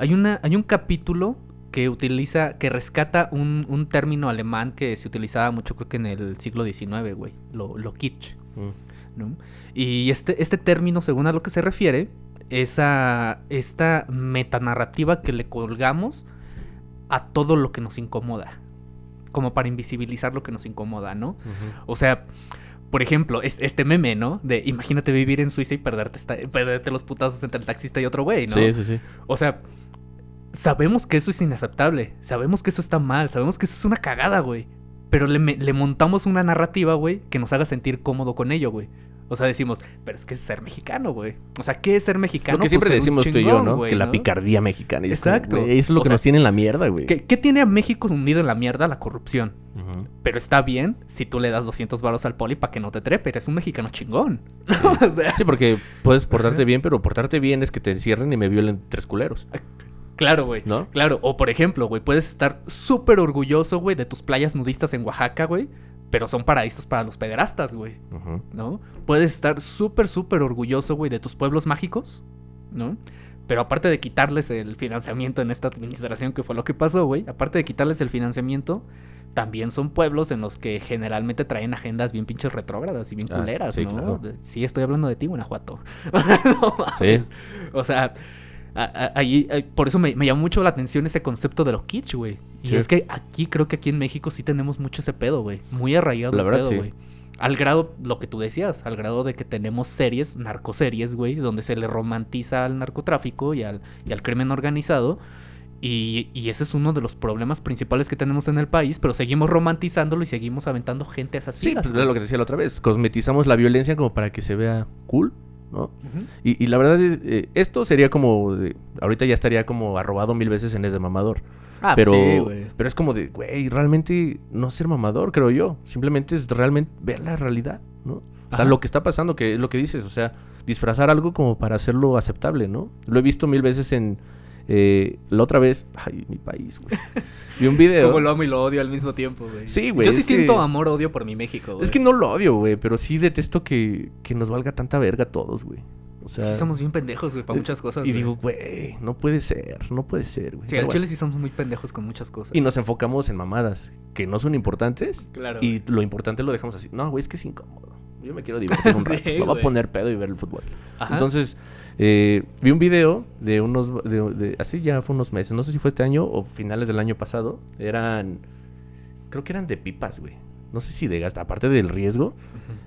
Hay, una, hay un capítulo que utiliza, que rescata un, un término alemán que se utilizaba mucho, creo que en el siglo XIX, güey. Lo, lo kitsch. Mm. ¿no? Y este, este término, según a lo que se refiere, es a esta metanarrativa que le colgamos a todo lo que nos incomoda. Como para invisibilizar lo que nos incomoda, ¿no? O sea, por ejemplo, es- este meme, ¿no? De imagínate vivir en Suiza y perderte, esta- perderte los putazos entre el taxista y otro güey, ¿no? Sí, sí, sí. O sea, sabemos que eso es inaceptable. Sabemos que eso está mal. Sabemos que eso es una cagada, güey. Pero le, montamos una narrativa, güey, que nos haga sentir cómodo con ello, güey. O sea, decimos, pero es que es ser mexicano, güey. O sea, ¿qué es ser mexicano? Lo que Pues siempre un decimos tú y yo, ¿no? güey, que la picardía mexicana. como, Exacto. güey, eso es lo O que sea, nos tiene en la mierda, güey. ¿Qué, qué tiene a México hundido en la mierda? La corrupción. Pero está bien si tú le das 200 varos al poli para que no te trepe. Eres un mexicano chingón. Sí. o sea, Sí, porque puedes portarte bien, pero portarte bien es que te encierren y me violen tres culeros. Claro, güey. ¿No? Claro, o por ejemplo, güey, puedes estar súper orgulloso, güey, de tus playas nudistas en Oaxaca, güey, pero son paraísos para los pederastas, güey. ¿no? Puedes estar súper, súper orgulloso, güey, de tus pueblos mágicos, ¿no? Pero aparte de quitarles el financiamiento en esta administración, que fue lo que pasó, güey, aparte de quitarles el financiamiento, también son pueblos en los que generalmente traen agendas bien pinches retrógradas y bien Ah, culeras, sí, ¿no? claro. Sí, estoy hablando de ti, Guanajuato. no mames. O sea, ahí, eh, por eso me, me llamó mucho la atención ese concepto de lo kitsch, güey. Y Sí. es que aquí, creo que aquí en México sí tenemos mucho ese pedo, güey. Muy arraigado La el verdad, pedo, sí. güey. Al grado, lo que tú decías, al grado de que tenemos series, narcoseries, güey, donde se le romantiza al narcotráfico y al, y al crimen organizado. Y, y ese es uno de los problemas principales que tenemos en el país, pero seguimos romantizándolo y seguimos aventando gente a esas Sí, filas. pues güey. es lo que decía la otra vez. Cosmetizamos la violencia como para que se vea cool, ¿no? Y, y la verdad es, eh, esto sería como, de- ahorita ya estaría como arrobado mil veces en ese mamador. Ah, pero, sí, güey. pero es como de, güey, realmente no ser mamador, creo yo. Simplemente es realmente ver la realidad, ¿no? O sea, Ajá. lo que está pasando, que es lo que dices, o sea, disfrazar algo como para hacerlo aceptable, ¿no? Lo he visto mil veces en... eh, la otra vez, ay, mi país, güey. Vi un video. Como lo amo y lo odio al mismo tiempo, güey. Sí, güey, Yo sí que- siento amor-odio por mi México, güey. Es que no lo odio, güey, pero sí detesto que, que nos valga tanta verga a todos, güey. O sea, que somos bien pendejos, güey, para eh, muchas cosas. Y güey. digo, güey, no puede ser, no puede ser, güey. Sí, al bueno. chile sí somos muy pendejos con muchas cosas. Y nos enfocamos en mamadas que no son importantes Claro. y lo importante lo dejamos así. No, güey, es que es incómodo. Yo me quiero divertir un Sí, rato. Me voy a poner pedo y ver el fútbol. Ajá. Entonces, eh, vi un video de unos... Así ya fue unos meses. No sé si fue este año o finales del año pasado. Eran... Creo que eran de pipas, güey. No sé si de gas, aparte del riesgo.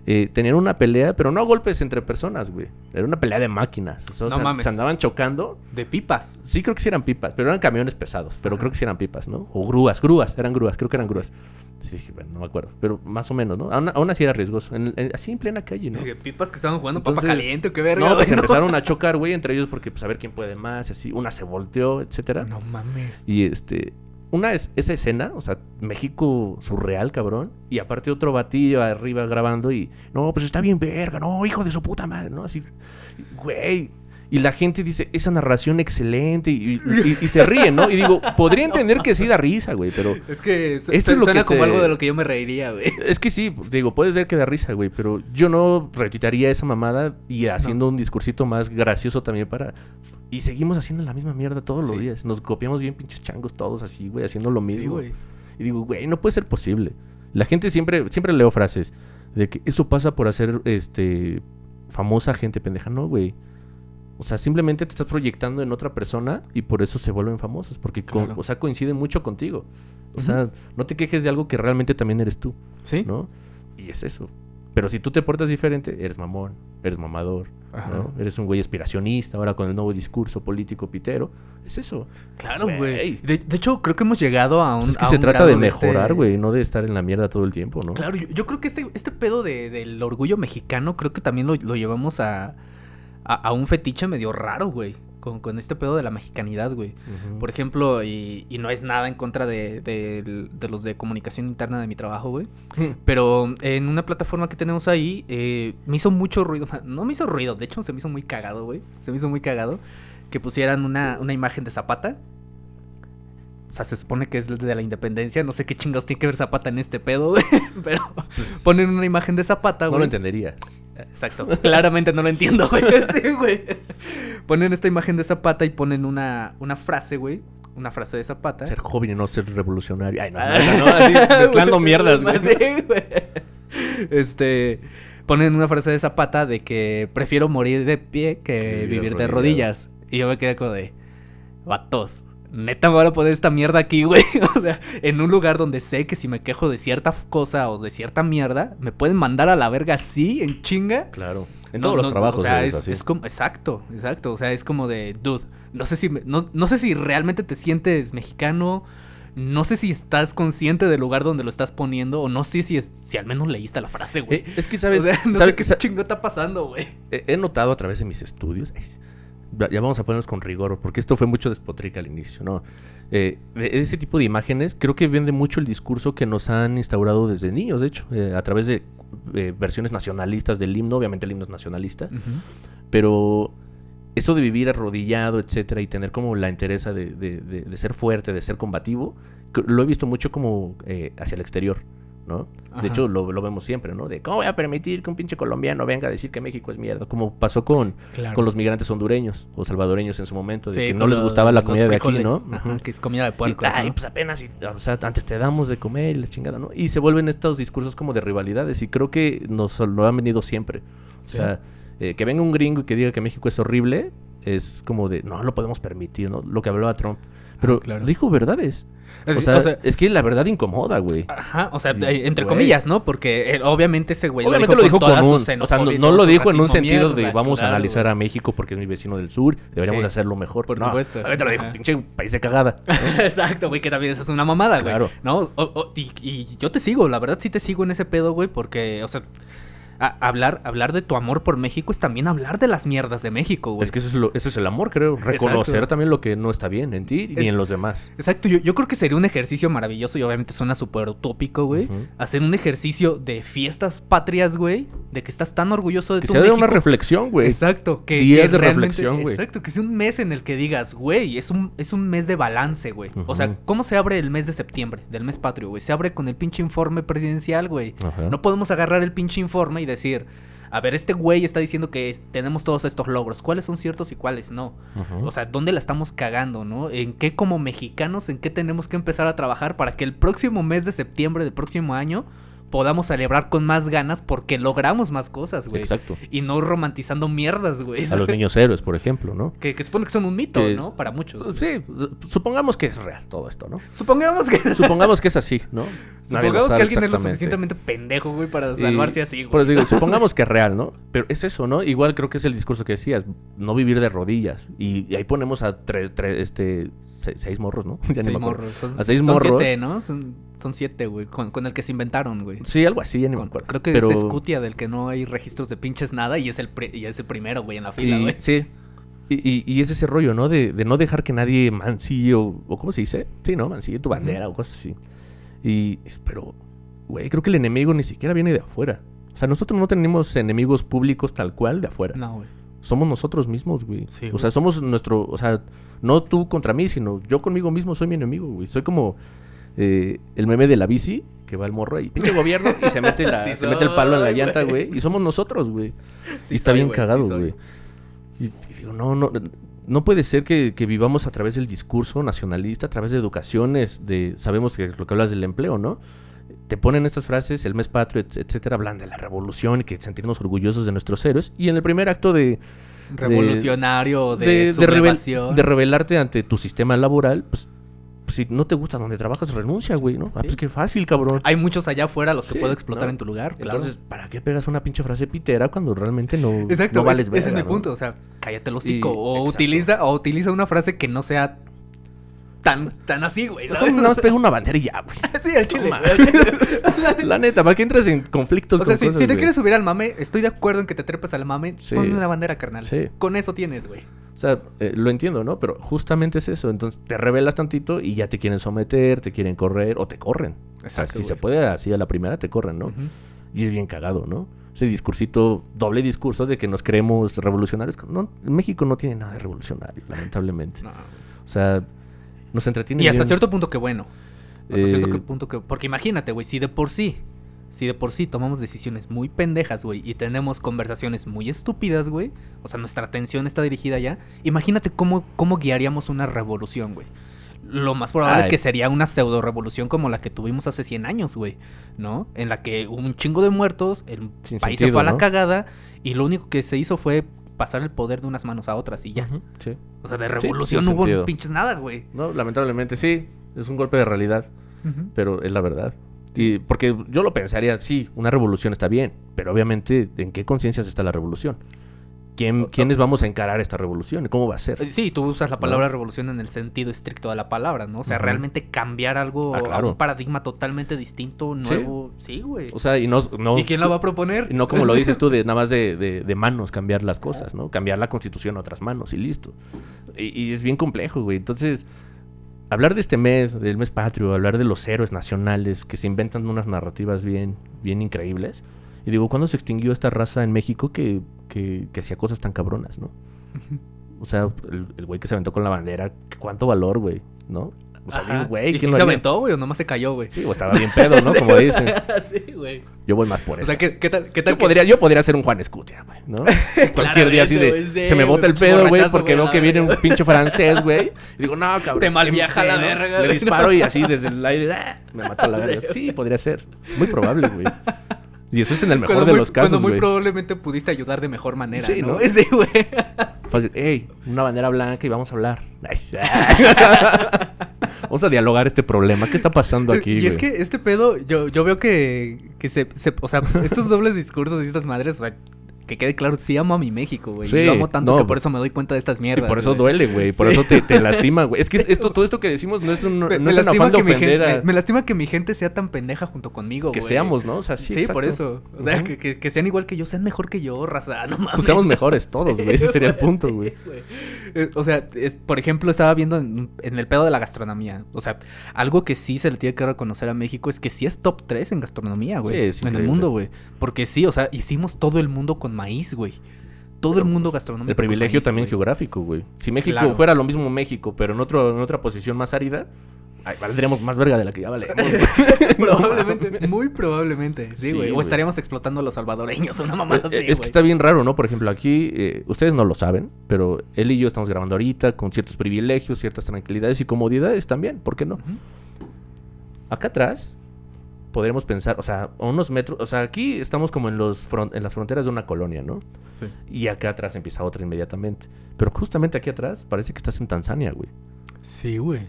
Eh, tenían una pelea, pero no golpes entre personas, güey. Era una pelea de máquinas. O sea, No mames. Se andaban chocando. De pipas. Sí, creo que sí eran pipas, pero eran camiones pesados. Pero Ajá. creo que sí eran pipas, ¿no? O grúas, grúas, eran grúas, creo que eran grúas. Sí, bueno, no me acuerdo. Pero más o menos, ¿no? Aún, aún así era riesgoso. En- en- así en plena calle, ¿no? Pipas que estaban jugando papa Entonces, caliente, o qué verga. No, pues empezaron a chocar, güey, entre ellos porque, pues, a ver quién puede más, así. Una se volteó, etcétera. No mames. Y este, una es esa escena, o sea, México surreal, cabrón. Y aparte otro batillo arriba grabando y, no, pues está bien verga, no, hijo de su puta madre, ¿no? Así, güey. Y la gente dice, esa narración excelente y, y- y se ríe, ¿no? Y digo, podría entender que sí da risa, güey, pero Es que Esto es lo suena que como se- algo de lo que yo me reiría, güey. es que sí, digo, puede ser que da risa, güey, pero yo no retuitaría esa mamada y haciendo un discursito más gracioso también para... Y seguimos haciendo la misma mierda todos los días. Nos copiamos bien pinches changos todos así, güey, haciendo lo mismo. Sí, güey. Y digo, güey, no puede ser posible. La gente siempre, siempre leo frases de que eso pasa por hacer este famosa gente pendeja. No, güey. O sea, simplemente te estás proyectando en otra persona y por eso se vuelven famosos. Porque, o sea, coinciden mucho contigo. O sea, no te quejes de algo que realmente también eres tú, Sí. ¿no? Y es eso. Pero si tú te portas diferente, eres mamón, eres mamador. Eres un güey aspiracionista ahora con el nuevo discurso político pitero. Es eso. Claro, güey. De, de hecho, creo que hemos llegado a un. Pues es que a se un trata de mejorar, este- güey, no de estar en la mierda todo el tiempo, ¿no? Claro, yo, yo creo que este, este pedo de- del orgullo mexicano, creo que también lo, lo llevamos a, a, a un fetiche medio raro, güey. Con, con este pedo de la mexicanidad, güey. Por ejemplo, y, y no es nada en contra de, de- de los de comunicación interna de mi trabajo, güey. Pero en una plataforma que tenemos ahí, eh, me hizo mucho ruido. No me hizo ruido, de hecho se me hizo muy cagado, güey. Se me hizo muy cagado que pusieran una, una imagen de Zapata. O sea, se supone que es de la independencia. No sé qué chingados tiene que ver Zapata en este pedo, güey. Pero Pues, ponen una imagen de Zapata, no güey. lo entendería. Exacto. Claramente no lo entiendo, güey. Sí, güey. Ponen esta imagen de Zapata y ponen una, una frase, güey. Una frase de Zapata. Ser joven y no ser revolucionario. Ay, no, Ah, no, no, así, mezclando mierdas, güey. Sí, güey. Este. ponen una frase de Zapata de que prefiero morir de pie que vivir vivir de arrodillado. rodillas. Y yo me quedé como de, vatos, neta me van a poner esta mierda aquí, güey. O sea, en un lugar donde sé que si me quejo de cierta cosa o de cierta mierda, me pueden mandar a la verga así, en chinga. Claro. En No, todos los trabajos o sea, es, es, así. es como, exacto, exacto. O sea, es como de, dude, no sé si, no, no sé si realmente te sientes mexicano, no sé si estás consciente del lugar donde lo estás poniendo, o no sé si, es, si al menos leíste la frase, güey. Eh, es que, ¿sabes? o sea, no sé qué chingo está pasando, güey. he he notado a través de mis estudios, ya- vamos a ponernos con rigor, porque esto fue mucho despotrica al inicio, ¿no? Eh, ese tipo de imágenes creo que vende mucho el discurso que nos han instaurado desde niños, de hecho, eh, a través de eh, versiones nacionalistas del himno, obviamente el himno es nacionalista, pero eso de vivir arrodillado, etcétera, y tener como la interesa de, de- de- de ser fuerte, de ser combativo, lo he visto mucho como eh, hacia el exterior, ¿no? Ajá. De hecho, lo, lo vemos siempre, ¿no? De cómo voy a permitir que un pinche colombiano venga a decir que México es mierda, como pasó con, Claro. con los migrantes hondureños o salvadoreños en su momento, de Sí, que no les gustaba la comida de aquí, ¿no? ajá, que es comida de puerco. Ay, ¿no? pues apenas, y- o sea, antes te damos de comer y la chingada, ¿no? Y se vuelven estos discursos como de rivalidades y creo que nos lo han venido siempre. Sí. O sea, eh, que venga un gringo y que diga que México es horrible es como de, no lo podemos permitir, ¿no? Lo que hablaba Trump. Pero Ah, claro. dijo verdades. Es- o, sea, o sea, es que la verdad incomoda, güey. Ajá, o sea, eh, entre güey. comillas, ¿no? Porque eh, obviamente ese güey Obviamente lo dijo con, su un... O sea, no, lo dijo en un sentido de vamos a analizar güey. a México porque es mi vecino del sur, deberíamos Sí. hacerlo mejor. Por No, supuesto. Obviamente lo dijo, pinche país de cagada. ¿no? Exacto, güey, que también eso es una mamada, güey. Claro. ¿No? O- o- y, y yo te sigo, la verdad sí te sigo en ese pedo, güey, porque, o sea, a- hablar, hablar de tu amor por México es también hablar de las mierdas de México, güey. Es que eso es, lo, eso es el amor, creo. Reconocer Exacto. también lo que no está bien en ti Eh, en los demás. Exacto, yo, yo creo que sería un ejercicio maravilloso y obviamente suena súper utópico, güey. Hacer un ejercicio de fiestas patrias, güey, de que estás tan orgulloso de Que tu sea de una México. reflexión, güey. Exacto, que, Días que de reflexión, güey. Exacto, que sea un mes en el que digas, güey, es un, es un mes de balance, güey. O sea. ¿cómo se abre el mes de septiembre, del mes patrio, güey? Se abre con el pinche informe presidencial, güey. Ajá. No podemos agarrar el pinche informe y decir, a ver, este güey está diciendo que tenemos todos estos logros, ¿cuáles son ciertos y cuáles no? O sea, ¿dónde la estamos cagando, no? ¿En qué como mexicanos, en qué tenemos que empezar a trabajar para que el próximo mes de septiembre del próximo año podamos celebrar con más ganas porque logramos más cosas, güey? Exacto. Y no romantizando mierdas, güey. A los niños héroes, por ejemplo, ¿no? Que, que supone que son un mito, es- ¿no? Para muchos. Sí, supongamos que es real todo esto, ¿no? Supongamos que... Supongamos que es así, ¿no? Supongamos que alguien es lo suficientemente pendejo, güey, para Y- salvarse así, güey. Pues digo, supongamos que es real, ¿no? Pero es eso, ¿no? Igual creo que es el discurso que decías, no vivir de rodillas. Y, y ahí ponemos a tres, tres, este, se- seis, morros, ¿no? Ya ni Seis me morros. Son, A seis son morros. siete, ¿no? Son, son siete, güey. Con, con el que se inventaron, güey. Sí, algo así, ya ni me Con- acuerdo. creo que Pero- es Scutia del que no hay registros de pinches nada y es el, pri- y es el primero, güey, en la fila, y, güey. Sí. Y, y- y es ese rollo, ¿no? De, de no dejar que nadie mancille o, o ¿cómo se dice? Sí, ¿no? Mancille tu bandera o cosas así. Y, pero, güey, creo que el enemigo ni siquiera viene de afuera. O sea, nosotros no tenemos enemigos públicos tal cual de afuera. No, güey. Somos nosotros mismos, güey. Sí, o sea, somos nuestro, o sea, no tú contra mí, sino yo conmigo mismo soy mi enemigo, güey. Soy como eh, el meme de la bici, que va el morro y pinche gobierno y se mete, la, Sí se mete el palo en la llanta, güey. Y somos nosotros, güey. Sí y está soy, bien güey, cagado, güey. Y, y digo, no, no, no puede ser que, que vivamos a través del discurso nacionalista, a través de educaciones, de, sabemos que lo que hablas del empleo, ¿no? Te ponen estas frases, el mes patrio, et- etcétera, hablan de la revolución y que sentirnos orgullosos de nuestros héroes. Y en el primer acto de, Revolucionario, de, de, de, sublevación. de rebelarte ante tu sistema laboral, pues, pues, si no te gusta donde trabajas, renuncia, güey, ¿no? Ah, Sí. pues qué fácil, cabrón. Hay muchos allá afuera los que Sí, puedo explotar ¿no? en tu lugar, claro. Entonces, ¿para qué pegas una pinche frase pitera cuando realmente no, Exacto, no vales es- ese es verga, mi ¿no? punto. O sea, cállate el hocico. Y- o, exacto. utiliza, o utiliza una frase que no sea tan, tan así, güey. Nada más pega una bandera y ya, güey. sí, al chile. No güey. La neta, ¿para qué entras en conflictos O sea, con si, cosas, si te güey? quieres subir al mame, estoy de acuerdo en que te trepes al mame. Sí. Ponme una bandera, carnal. Sí. Con eso tienes, güey. O sea, eh, lo entiendo, ¿no? Pero justamente es eso. Entonces te rebelas tantito y ya te quieren someter, te quieren correr o te corren. o sea, Exacto, si se puede así a la primera, te corren, ¿no? Y es bien cagado, ¿no? Ese discursito, doble discurso de que nos creemos revolucionarios. No, México no tiene nada de revolucionario, lamentablemente. No. O sea, nos entretiene Y hasta bien. cierto punto que bueno. Hasta cierto Eh, que- punto que... Porque imagínate, güey, si de por sí, si de por sí tomamos decisiones muy pendejas, güey, y tenemos conversaciones muy estúpidas, güey, o sea, nuestra atención está dirigida allá, imagínate cómo, cómo guiaríamos una revolución, güey. lo más probable es que sería una pseudo revolución como la que tuvimos hace 100 años, güey, ¿no? En la que hubo un chingo de muertos, el Sin país se fue a la ¿no? cagada y lo único que se hizo fue pasar el poder de unas manos a otras y ya. Sí. O sea, de Sí, revolución sin no hubo sentido. pinches nada, güey. No, lamentablemente sí. Es un golpe de realidad. pero es la verdad. Y porque yo lo pensaría, sí, una revolución está bien, pero obviamente, ¿en qué conciencias está la revolución? ¿Quién, O- ¿Quiénes vamos a encarar esta revolución? y ¿Cómo va a ser? Sí, tú usas la ¿No? palabra revolución en el sentido estricto de la palabra, ¿no? O sea, realmente cambiar algo, Ah, claro. un paradigma totalmente distinto, nuevo. Sí, güey. O sea, y no, no, ¿Y quién la va a proponer? y no como lo dices tú, de nada más de, de- de manos cambiar las cosas, ¿no? Cambiar la constitución a otras manos y listo. Y, y es bien complejo, güey. Entonces, hablar de este mes, del mes patrio, hablar de los héroes nacionales que se inventan unas narrativas bien, bien increíbles. Y digo, ¿cuándo se extinguió esta raza en México que, que, que hacía cosas tan cabronas, no? O sea, el güey que se aventó con la bandera, ¿cuánto valor, güey? ¿No? O sea, Ajá. güey, ¿Y ¿quién si lo se haría? aventó, güey, o nomás se cayó, güey? Sí, o estaba bien pedo, ¿no? Como dicen. sí, güey. Yo voy más por O eso. sea, ¿qué, qué tal, qué tal yo, que- podría, yo podría ser un Juan Escutia, güey, ¿no? Cualquier día así de... Sí, se me bota el pedo, güey, porque veo que viene un pinche francés, güey. Y digo, no, cabrón. Te malviaja la ¿no? verga, Le güey, disparo no. y así desde el aire, ¡ah! me mató la verga. Sí, podría ser. Muy probable, güey. Y eso es en el mejor Cuando de muy- los casos, Cuando muy probablemente pudiste ayudar de mejor manera, Sí, ¿no? ¿no? Sí, güey. Fácil, ey, una bandera blanca y vamos a hablar. Vamos a dialogar este problema. ¿Qué está pasando aquí, y es que este pedo, yo, yo veo que, que se, se- O sea, estos dobles discursos y estas madres, o sea, que quede claro, sí amo a mi México, güey. Sí, lo amo tanto no, que por pues- eso me doy cuenta de estas Y mierdas. por eso güey. duele, güey. Por Sí. eso te, te lastima, güey. Es que esto, todo esto que decimos no es un, no Me, me es un lastima afán de que mi ofender gente, a... me, me lastima que mi gente sea tan pendeja junto conmigo, que güey. seamos, ¿no? O sea, sí, Sí, por eso. O sea, que, que- que sean igual que yo, sean mejor que yo, raza. No mames. Pues seamos mejores todos, güey. Ese sería el punto, güey. Eh, O sea, es- por ejemplo, estaba viendo en, en el pedo de la gastronomía. O sea, algo que sí se le tiene que reconocer a México es que sí es top 3 en gastronomía, güey. Sí, en el mundo, güey. Porque sí, o sea, hicimos todo el mundo con maíz, güey. Todo Pero, el mundo pues, gastronómico. El privilegio maíz, también güey. geográfico, güey. Si México Claro. fuera lo mismo México, pero en, otro, en otra posición más árida, ay, valdríamos más verga de la que ya valemos. probablemente, muy probablemente. Sí, Sí, güey. o estaríamos explotando a los salvadoreños, una mamada así, Eh, es que está bien raro, ¿no? Por ejemplo, aquí, eh, ustedes no lo saben, pero él y yo estamos grabando ahorita con ciertos privilegios, ciertas tranquilidades y comodidades también, ¿por qué no? Acá atrás podríamos pensar, o sea, a unos metros, o sea, aquí estamos como en, los fron- en las fronteras de una colonia, ¿no? Sí. Y acá atrás empieza otra inmediatamente. Pero justamente aquí atrás parece que estás en Tanzania, güey. Sí, güey.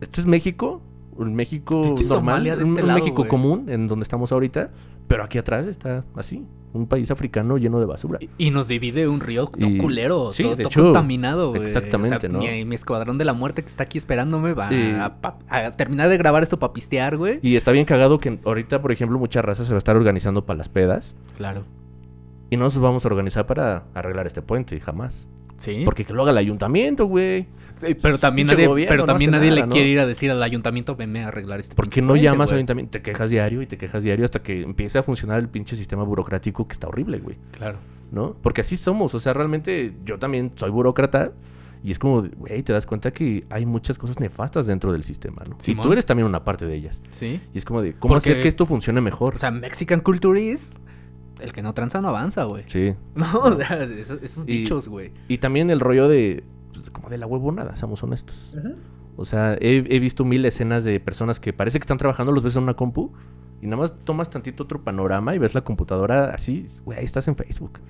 Esto es México, un México normal, Somalia de un, este un lado, México güey. común en donde estamos ahorita, pero aquí atrás está así, un país africano lleno de basura. Y- Y nos divide un río Y- culero, sí, todo, de todo hecho, contaminado, güey. exactamente, O sea, ¿no? Mi, mi escuadrón de la muerte que está aquí esperándome va Y- a, a terminar de grabar esto para pistear, güey. Y está bien cagado que ahorita, por ejemplo, mucha raza se va a estar organizando para las pedas Claro. y no nos vamos a organizar para arreglar este puente, jamás. Sí. Porque que lo haga el ayuntamiento, güey. Pero también nadie, gobierno, pero también nadie nada, le ¿no? quiere ir a decir al ayuntamiento, venme a arreglar este ¿Por qué pinche no llamas al güey". ayuntamiento? Te quejas diario y te quejas diario hasta que empiece a funcionar el pinche sistema burocrático que está horrible, güey. Claro. ¿No? Porque así somos. O sea, realmente yo también soy burócrata. Y es como, güey, te das cuenta que hay muchas cosas nefastas dentro del sistema, ¿no? Y Simón. tú eres también una parte de ellas. Sí. Y es como de, ¿cómo Porque- hacer que esto funcione mejor? O sea, Mexican culture is el que no tranza no avanza, güey. sí. No, o sea, esos, esos Y- dichos, güey. Y también el rollo de, pues, como de la huevonada, seamos honestos. O sea, he, he visto mil escenas de personas que parece que están trabajando, los ves en una compu y nada más tomas tantito otro panorama y ves la computadora así, güey, ahí estás en Facebook.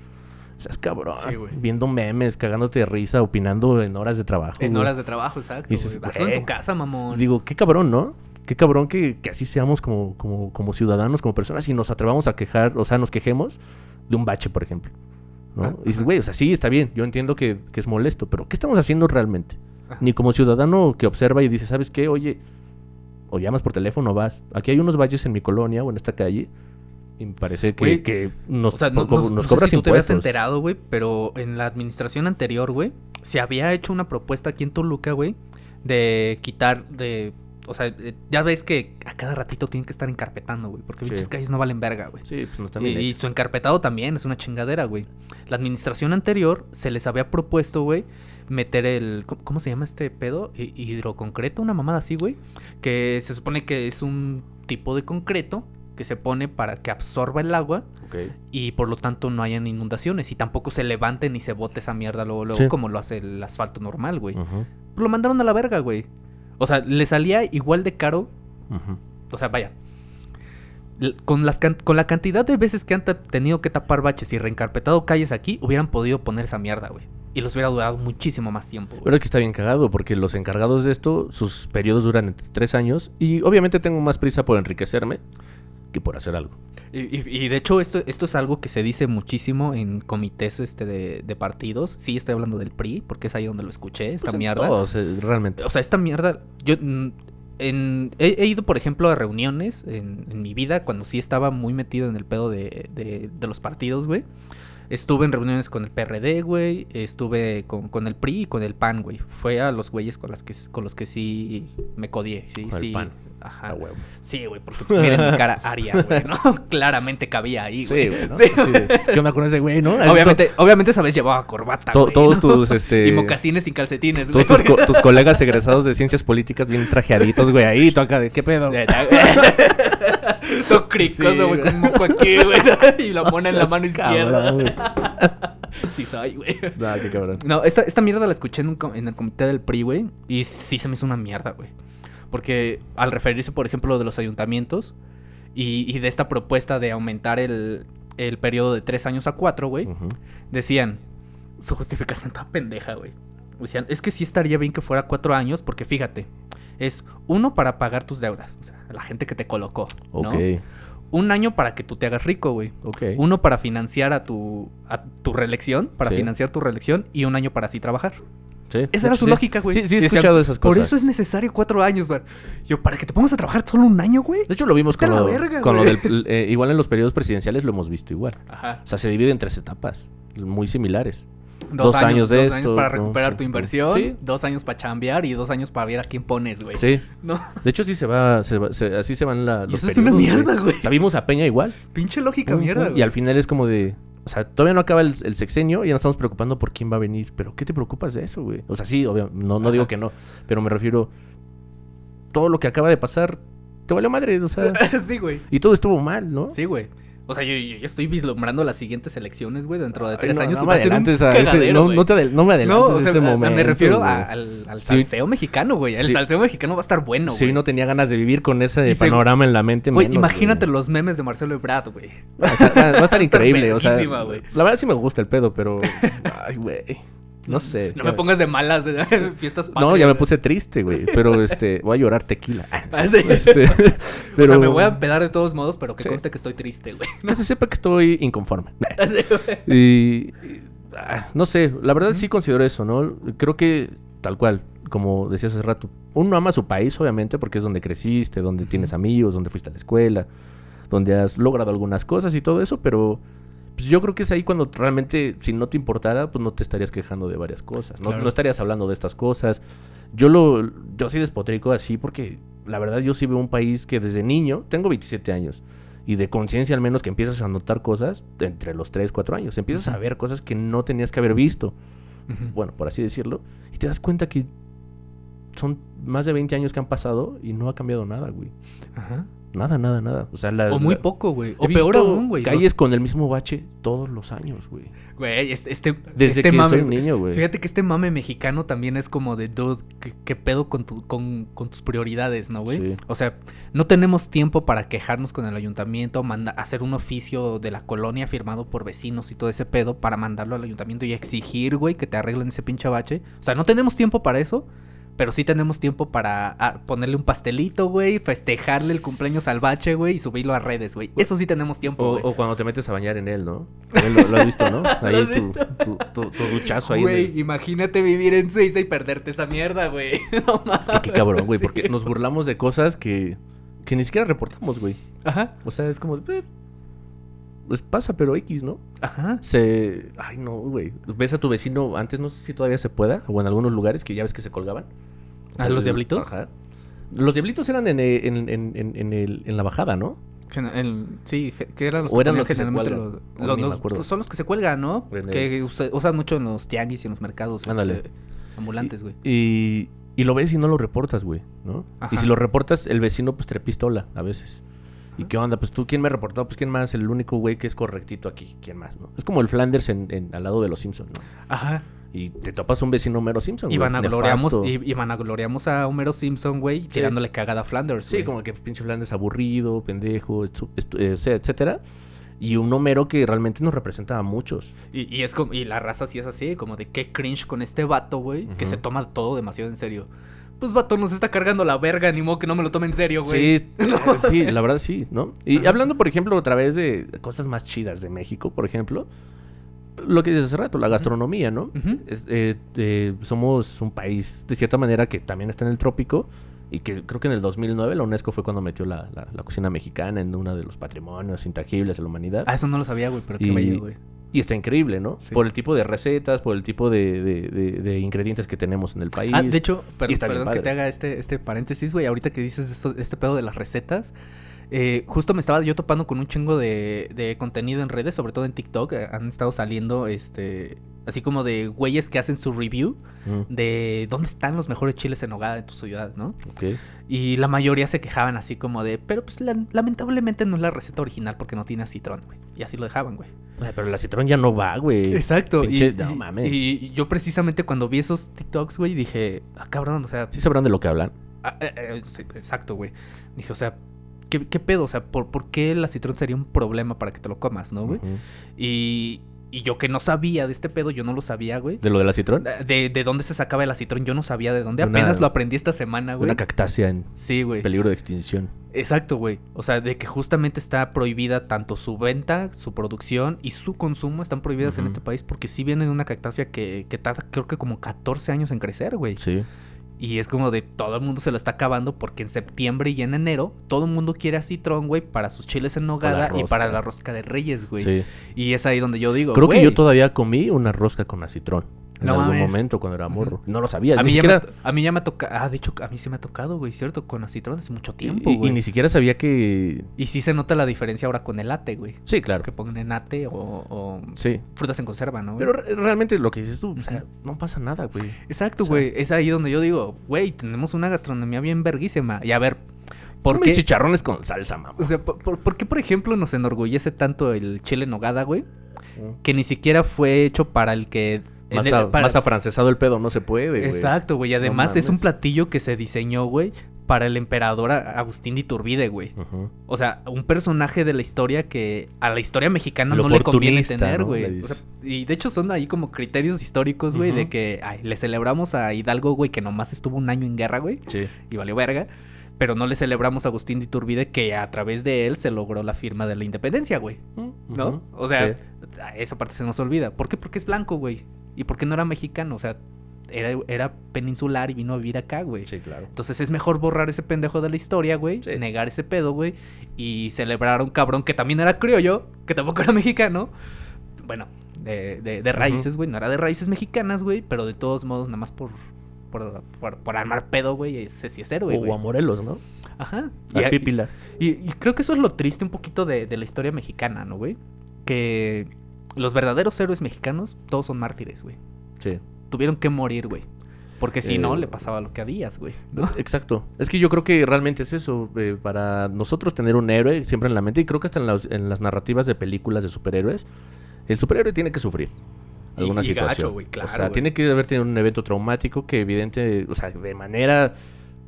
O sea, es cabrón. Sí, viendo memes, cagándote de risa, opinando en horas de trabajo. En güey. horas de trabajo, exacto. Dices, güey. En tu casa, mamón. Digo, qué cabrón, ¿no? Qué cabrón que, que así seamos como, como, como ciudadanos, como personas y nos atrevamos a quejar, o sea, nos quejemos de un bache, por ejemplo. ¿No? Ah, y dices, güey, o sea, sí, está bien, yo entiendo que, que es molesto, pero ¿qué estamos haciendo realmente? Ajá. Ni como ciudadano que observa y dice, ¿sabes qué? Oye, o llamas por teléfono o vas. Aquí hay unos valles en mi colonia o en esta calle. Y me parece que, que nos, O sea, no, nos no sé cobras si tú te habías impuestos. enterado, güey, pero en la administración anterior, güey, se había hecho una propuesta aquí en Toluca, güey, de quitar de... O sea, eh, ya ves que a cada ratito tienen que estar encarpetando, güey, porque Sí. pinches calles no valen verga, güey. Sí, pues no está bien Y, y su encarpetado también es una chingadera, güey. La administración anterior se les había propuesto, güey, meter el... ¿Cómo, se llama este pedo? Hi- Hidroconcreto, una mamada así, güey. Que se supone que es un tipo de concreto que se pone para que absorba el agua Ok. y por lo tanto no hayan inundaciones y tampoco se levante ni se bote esa mierda luego, luego Sí. como lo hace el asfalto normal, güey. Lo mandaron a la verga, güey. O sea, le salía igual de caro. Ujú. O sea, vaya. Con, las can- con la cantidad de veces que han tenido que tapar baches y reencarpetado calles aquí, hubieran podido poner esa mierda, güey. Y los hubiera durado muchísimo más tiempo. Pero es que está bien cagado porque los encargados de esto, sus periodos duran entre tres años y obviamente tengo más prisa por enriquecerme que por hacer algo. Y, y- y de hecho esto, esto es algo que se dice muchísimo en comités este de, de partidos. Sí, estoy hablando del PRI, porque es ahí donde lo escuché, esta Pues mierda. todos, eh, realmente. O sea, esta mierda, yo en- he, ido, por ejemplo, a reuniones en, en mi vida cuando sí estaba muy metido en el pedo de, de- de los partidos, güey. Estuve en reuniones con el PRD, güey. Estuve con, con el PRI y con el PAN, güey. Fue a los güeyes con, las que, con los que sí me codié. Sí, Con el sí. PAN. Ajá. Huevo. Sí, güey, porque pues miren mi cara aria, güey, ¿no? Claramente cabía ahí, Sí, güey. güey, ¿no? Sí, de, ¿Qué onda con ese güey, no? Obviamente, obviamente esa vez llevaba corbata, To- güey, todos ¿no? tus, este- Y mocasines sin calcetines, Todos güey. tus, co- tus colegas egresados de ciencias políticas bien trajeaditos, güey, ahí, tú acá de, ¿qué pedo? Todo cricoso, güey, con moco aquí, güey. Y la No pone en la mano izquierda. Sí soy, güey. Nah, qué cabrón. No, esta, esta mierda la escuché en, un com- en el comité del PRI, güey. Y sí se me hizo una mierda, güey. Porque al referirse, por ejemplo, de los ayuntamientos y, y de esta propuesta de aumentar el, el periodo de tres años a cuatro, güey, decían, su justificación toda pendeja, güey. Decían, es que sí estaría bien que fuera cuatro años, porque fíjate, es uno para pagar tus deudas, o sea, la gente que te colocó, ¿no? Ok, Un año para que tú te hagas rico, güey. ok. Uno para financiar a tu, a tu reelección, para Sí. financiar tu reelección, y un año para así trabajar. Sí, Esa era su sí. lógica, güey. Sí, sí, he escuchado esas cosas. Por eso es necesario cuatro años, güey. Yo, para que te pongas a trabajar solo un año, güey. De hecho, lo vimos con, lo, verga, con lo güey. del... eh, igual en los periodos presidenciales lo hemos visto igual. Ajá. O sea, se divide en tres etapas, muy similares. Dos, Dos años, años de dos esto, años para ¿no? recuperar tu inversión, Sí. dos años para chambear y dos años para ver a quién pones, güey. Sí. No, De hecho, sí se va, se va- se- así se van la, Y los eso es una mierda, güey. Vimos a Peña igual. pinche lógica mierda, Y güey. al final es como de... O sea, todavía no acaba el, el sexenio y ya nos estamos preocupando por quién va a venir. Pero ¿qué te preocupas de eso, güey? O sea, sí, obvio, no, no digo que no. Pero me refiero... Todo lo que acaba de pasar... Te valió madre, o sea... sí, güey. y todo estuvo mal, ¿no? Sí, güey. O sea, yo, estoy vislumbrando las siguientes elecciones, güey, dentro de Ay, tres no, años. no me adelantes a ese- no, güey. no te adel- no me adelantes No, o a sea, ese a- momento. me refiero a- al, al Sí. salseo mexicano, güey. El Sí. salseo mexicano va a estar bueno, Si güey. no tenía ganas de vivir con ese Y se- panorama en la mente, Güey, menos, imagínate güey. los memes de Marcelo Ebrard, güey. Va a estar, va a estar increíble, o sea. La verdad sí me gusta el pedo, pero. Ay, güey. No sé. No me pongas de malas de fiestas No, ya me puse triste, güey. Pero este, voy a llorar tequila. Ah, sí. Este, O sea, me voy a empedar de todos modos, pero que Sí. conste que estoy triste, güey. Que se sepa que estoy inconforme. Y. y- ah, no sé, la verdad sí considero eso, ¿no? Creo que, tal cual, como decías hace rato, uno ama su país, obviamente, porque es donde creciste, donde tienes amigos, donde fuiste a la escuela, donde has logrado algunas cosas y todo eso, pero pues yo creo que es ahí cuando realmente, si no te importara, pues no te estarías quejando de varias cosas, no, Claro. no estarías hablando de estas cosas. Yo lo, yo sí despotrico así porque la verdad yo sí veo un país que desde niño, tengo 27 años, y de conciencia al menos que empiezas a notar cosas entre los 3, 4 años, empiezas a ver cosas que no tenías que haber visto, bueno, por así decirlo, y te das cuenta que son más de 20 años que han pasado y no ha cambiado nada, güey. Ajá. Nada, nada, nada. O sea, la, O muy la- poco, güey. O peor aún, güey. Calles Los- con el mismo bache todos los años, güey. Güey, este, este, Desde este que mame, soy niño, güey. Fíjate que este mame mexicano también es como de, dude, ¿qué, qué pedo con, tu, con, con tus prioridades, no, güey? Sí. O sea, no tenemos tiempo para quejarnos con el ayuntamiento, manda, hacer un oficio de la colonia firmado por vecinos y todo ese pedo para mandarlo al ayuntamiento y exigir, güey, que te arreglen ese pinche bache. O sea, no tenemos tiempo para eso. Pero sí tenemos tiempo para ah, ponerle un pastelito, güey, festejarle el cumpleaños al bache, güey, y subirlo a redes, güey. Eso sí tenemos tiempo, güey. o cuando te metes a bañar en él, ¿no? También Lo, lo has visto, ¿no? Ahí tu, tu, tu- tu duchazo ahí. Güey, de- imagínate vivir en Suiza y perderte esa mierda, güey. No Es que qué cabrón, güey, Sí, porque nos burlamos de cosas que, que ni siquiera reportamos, güey. Ajá, O sea, es como... eh, pues pasa, pero X, ¿no? ajá. Se... Ay, no, güey. Ves a tu vecino, antes no sé si todavía se pueda, o en algunos lugares que ya ves que se colgaban. ¿A los diablitos? Ajá. Los diablitos eran en, eh, en, en, en, en el, en la bajada, ¿no? Sí, que eran los O que eran ponían los que se cuelgan. los- O los- ni me los- acuerdo. son los que se cuelgan, ¿no? Que usa- usan mucho en los tianguis y en los mercados este, ambulantes, güey. Y, y lo ves y no lo reportas, güey, ¿no? Y si lo reportas, el vecino pues te pistola a veces. ¿Y qué onda? Pues tú, ¿quién me ha reportado? Pues quién más, el único güey que es correctito aquí, ¿quién más, no? Es como el Flanders en, en- al lado de los Simpsons, ¿no? Ajá. Y te topas un vecino Homero Simpson, Y güey, vanagloriamos, y, y vanagloriamos a Homero Simpson, güey, tirándole cagada a Flanders, Sí, güey. como que pinche Flanders aburrido, pendejo, eh, etcétera. Y un Homero que realmente nos representa a muchos. Y, y es como, y la raza sí es así, como de qué cringe con este vato, güey, que se toma todo demasiado en serio. Pues vato nos está cargando la verga, ni modo que no me lo tome en serio, güey. Sí, eh, sí, la verdad sí, ¿no? Y hablando, por ejemplo, otra vez de cosas más chidas de México, por ejemplo, lo que dices hace rato, la gastronomía, ¿no? Es- eh, eh, somos un país, de cierta manera, que también está en el trópico y que creo que en el 2009 la UNESCO fue cuando metió la, la- la cocina mexicana en uno de los patrimonios intangibles de la humanidad. Ah, eso no lo sabía, güey, pero qué bello, güey. Y está increíble, ¿no? Sí. Por el tipo de recetas, por el tipo de, de- de- de ingredientes que tenemos en el país. Ah, de hecho, per- perdón que te haga este, este paréntesis, güey. Ahorita que dices esto- este pedo de las recetas, eh, justo me estaba yo topando con un chingo de, de contenido en redes, sobre todo en TikTok. eh, Han estado saliendo, este, así como de güeyes que hacen su review Mm, de dónde están los mejores chiles en nogada de tu ciudad, ¿no? ok. Y la mayoría se quejaban así como de, pero pues la- lamentablemente no es la receta original porque no tiene citrón, güey. Y así lo dejaban, güey. Ay, pero la citrón ya no va, güey. Exacto. Y, Pinche- no y- mames. y yo precisamente cuando vi esos TikToks, güey, dije, ah, cabrón, o sea, Sí sabrán de lo que hablan. Ah, eh, eh, exacto, güey. Dije, o sea, ¿qué, qué pedo? O sea, ¿por, ¿por qué el acitrón sería un problema para que te lo comas, no, güey? Y, y yo que no sabía de este pedo, yo no lo sabía, güey. ¿De lo de la citrón? De, de dónde se sacaba el acitrón, yo no sabía de dónde. Una- Apenas lo aprendí esta semana, güey. Una cactácea en Sí, güey. peligro de extinción. Exacto, güey. O sea, de que justamente está prohibida tanto su venta, su producción y su consumo están prohibidas en este país porque sí viene de una cactácea que, que tarda creo que como 14 años en crecer, güey. Sí. Y es como de todo el mundo se lo está acabando porque en septiembre y en enero todo el mundo quiere acitrón, güey, para sus chiles en nogada y para la rosca de reyes, güey. sí. Y es ahí donde yo digo, Creo que yo todavía comí una rosca con acitrón. En No algún mames. momento cuando era morro. No lo sabía. a mí, ya siquiera, me, a mí ya me ha tocado, ah, de hecho, a mí sí me ha tocado, güey, ¿cierto? Con acitrón hace mucho tiempo, y, y güey. ni siquiera sabía que... Y sí se nota la diferencia ahora con el ate, güey. Sí, claro. Que pongan ate o, o Sí. frutas en conserva, ¿no? güey? Pero re- realmente lo que dices tú, o sea, no pasa nada, güey. Exacto, o sea- güey. Es ahí donde yo digo, güey, tenemos una gastronomía bien verguísima. Y a ver, ¿por qué? chicharrones con salsa, mamá. O sea, ¿por, por, por qué, por ejemplo, nos enorgullece tanto el chile en nogada, güey? Que ni siquiera fue hecho para el que... más, el- a- para- más afrancesado el pedo, no se puede, güey. Exacto, güey. y Además es un platillo que se diseñó, güey, para el emperador Agustín de Iturbide, güey. O sea, un personaje de la historia que a la historia mexicana El no le conviene tener, ¿no? güey. O sea, y de hecho son ahí como criterios históricos, güey, de que ay, le celebramos a Hidalgo, güey, que nomás estuvo un año en guerra, güey, Sí. y valió verga. Pero no le celebramos a Agustín de Iturbide que a través de él se logró la firma de la independencia, güey. ¿no? Ujú. O sea, Sí. esa parte se nos olvida. ¿Por qué? Porque es blanco, güey. ¿Y por qué no era mexicano? O sea, era, era peninsular y vino a vivir acá, güey. Sí, claro. Entonces es mejor borrar ese pendejo de la historia, güey. Sí. Negar ese pedo, güey. Y celebrar a un cabrón que también era criollo, que tampoco era mexicano. Bueno, de, de- de raíces, güey. No era de raíces mexicanas, güey. Pero de todos modos, nada más por, por, por, por armar pedo, güey. Ese sí es héroe, O güey. a Morelos, ¿no? Ajá. A Y- Pípila. y, y creo que eso es lo triste un poquito de, de la historia mexicana, ¿no, güey? Que los verdaderos héroes mexicanos, todos son mártires, güey. Sí. Tuvieron que morir, güey. Porque si no, Eh, le pasaba lo que a Díaz, güey. ¿no? Exacto. Es que yo creo que realmente es eso. eh, para nosotros tener un héroe siempre en la mente, y creo que hasta en las, en las narrativas de películas de superhéroes, el superhéroe tiene que sufrir alguna y gacho, situación. güey, claro, o sea, güey. tiene que haber tenido un evento traumático que evidente, o sea, de manera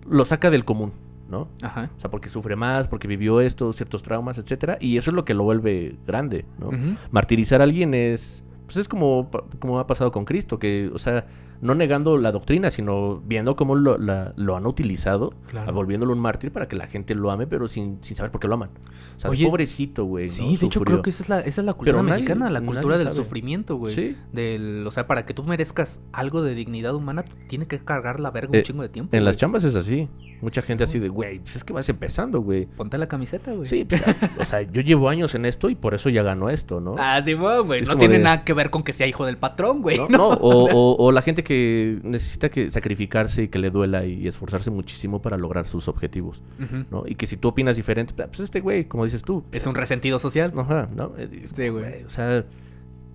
lo saca del común, ¿no? Ajá. O sea, porque sufre más, porque vivió esto, ciertos traumas, etcétera, y eso es lo que lo vuelve grande, ¿no? Martirizar a alguien es pues es como, como ha pasado con Cristo, que, o sea, no negando la doctrina, sino viendo cómo lo, la- lo han utilizado, Claro. volviéndolo un mártir para que la gente lo ame, pero sin, sin saber por qué lo aman. O sea, Oye, pobrecito, güey. Sí, ¿no? de hecho creo que esa es la, esa es la cultura nadie- mexicana, la cultura del sabe. sufrimiento, güey. Sí. Del, o sea, para que tú merezcas algo de dignidad humana, tiene que cargar la verga un Eh, chingo de tiempo. En las chambas es así. Mucha gente así de, güey, pues es que vas empezando, güey. Ponte la camiseta, güey. Sí, pues, o sea, yo llevo años en esto y por eso ya ganó esto, ¿no? Ah, sí, güey. Es No tiene de- nada que ver con que sea hijo del patrón, güey. ¿no? No, o, o- o la gente que necesita que sacrificarse y que le duela y esforzarse muchísimo para lograr sus objetivos. ¿no? Y que si tú opinas diferente, pues este güey, como dices tú, Es un resentido social. Ajá, ¿no? Eh, Sí, güey. O sea,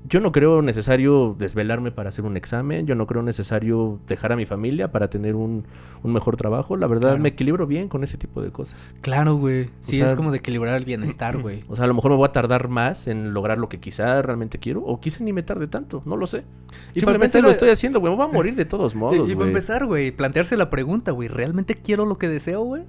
yo no creo necesario desvelarme para hacer un examen, yo no creo necesario dejar a mi familia para tener un, un mejor trabajo. La verdad Claro. me equilibro bien con ese tipo de cosas. Claro, güey. Sí, sea- es como de equilibrar el bienestar, güey. O sea, a lo mejor me voy a tardar más en lograr lo que quizá realmente quiero, o quizá ni me tarde tanto, no lo sé. Y para Simplemente empezar lo estoy haciendo, güey. Me voy a morir de todos Y, modos, y para güey. empezar, güey, plantearse la pregunta, güey, ¿realmente quiero lo que deseo, güey?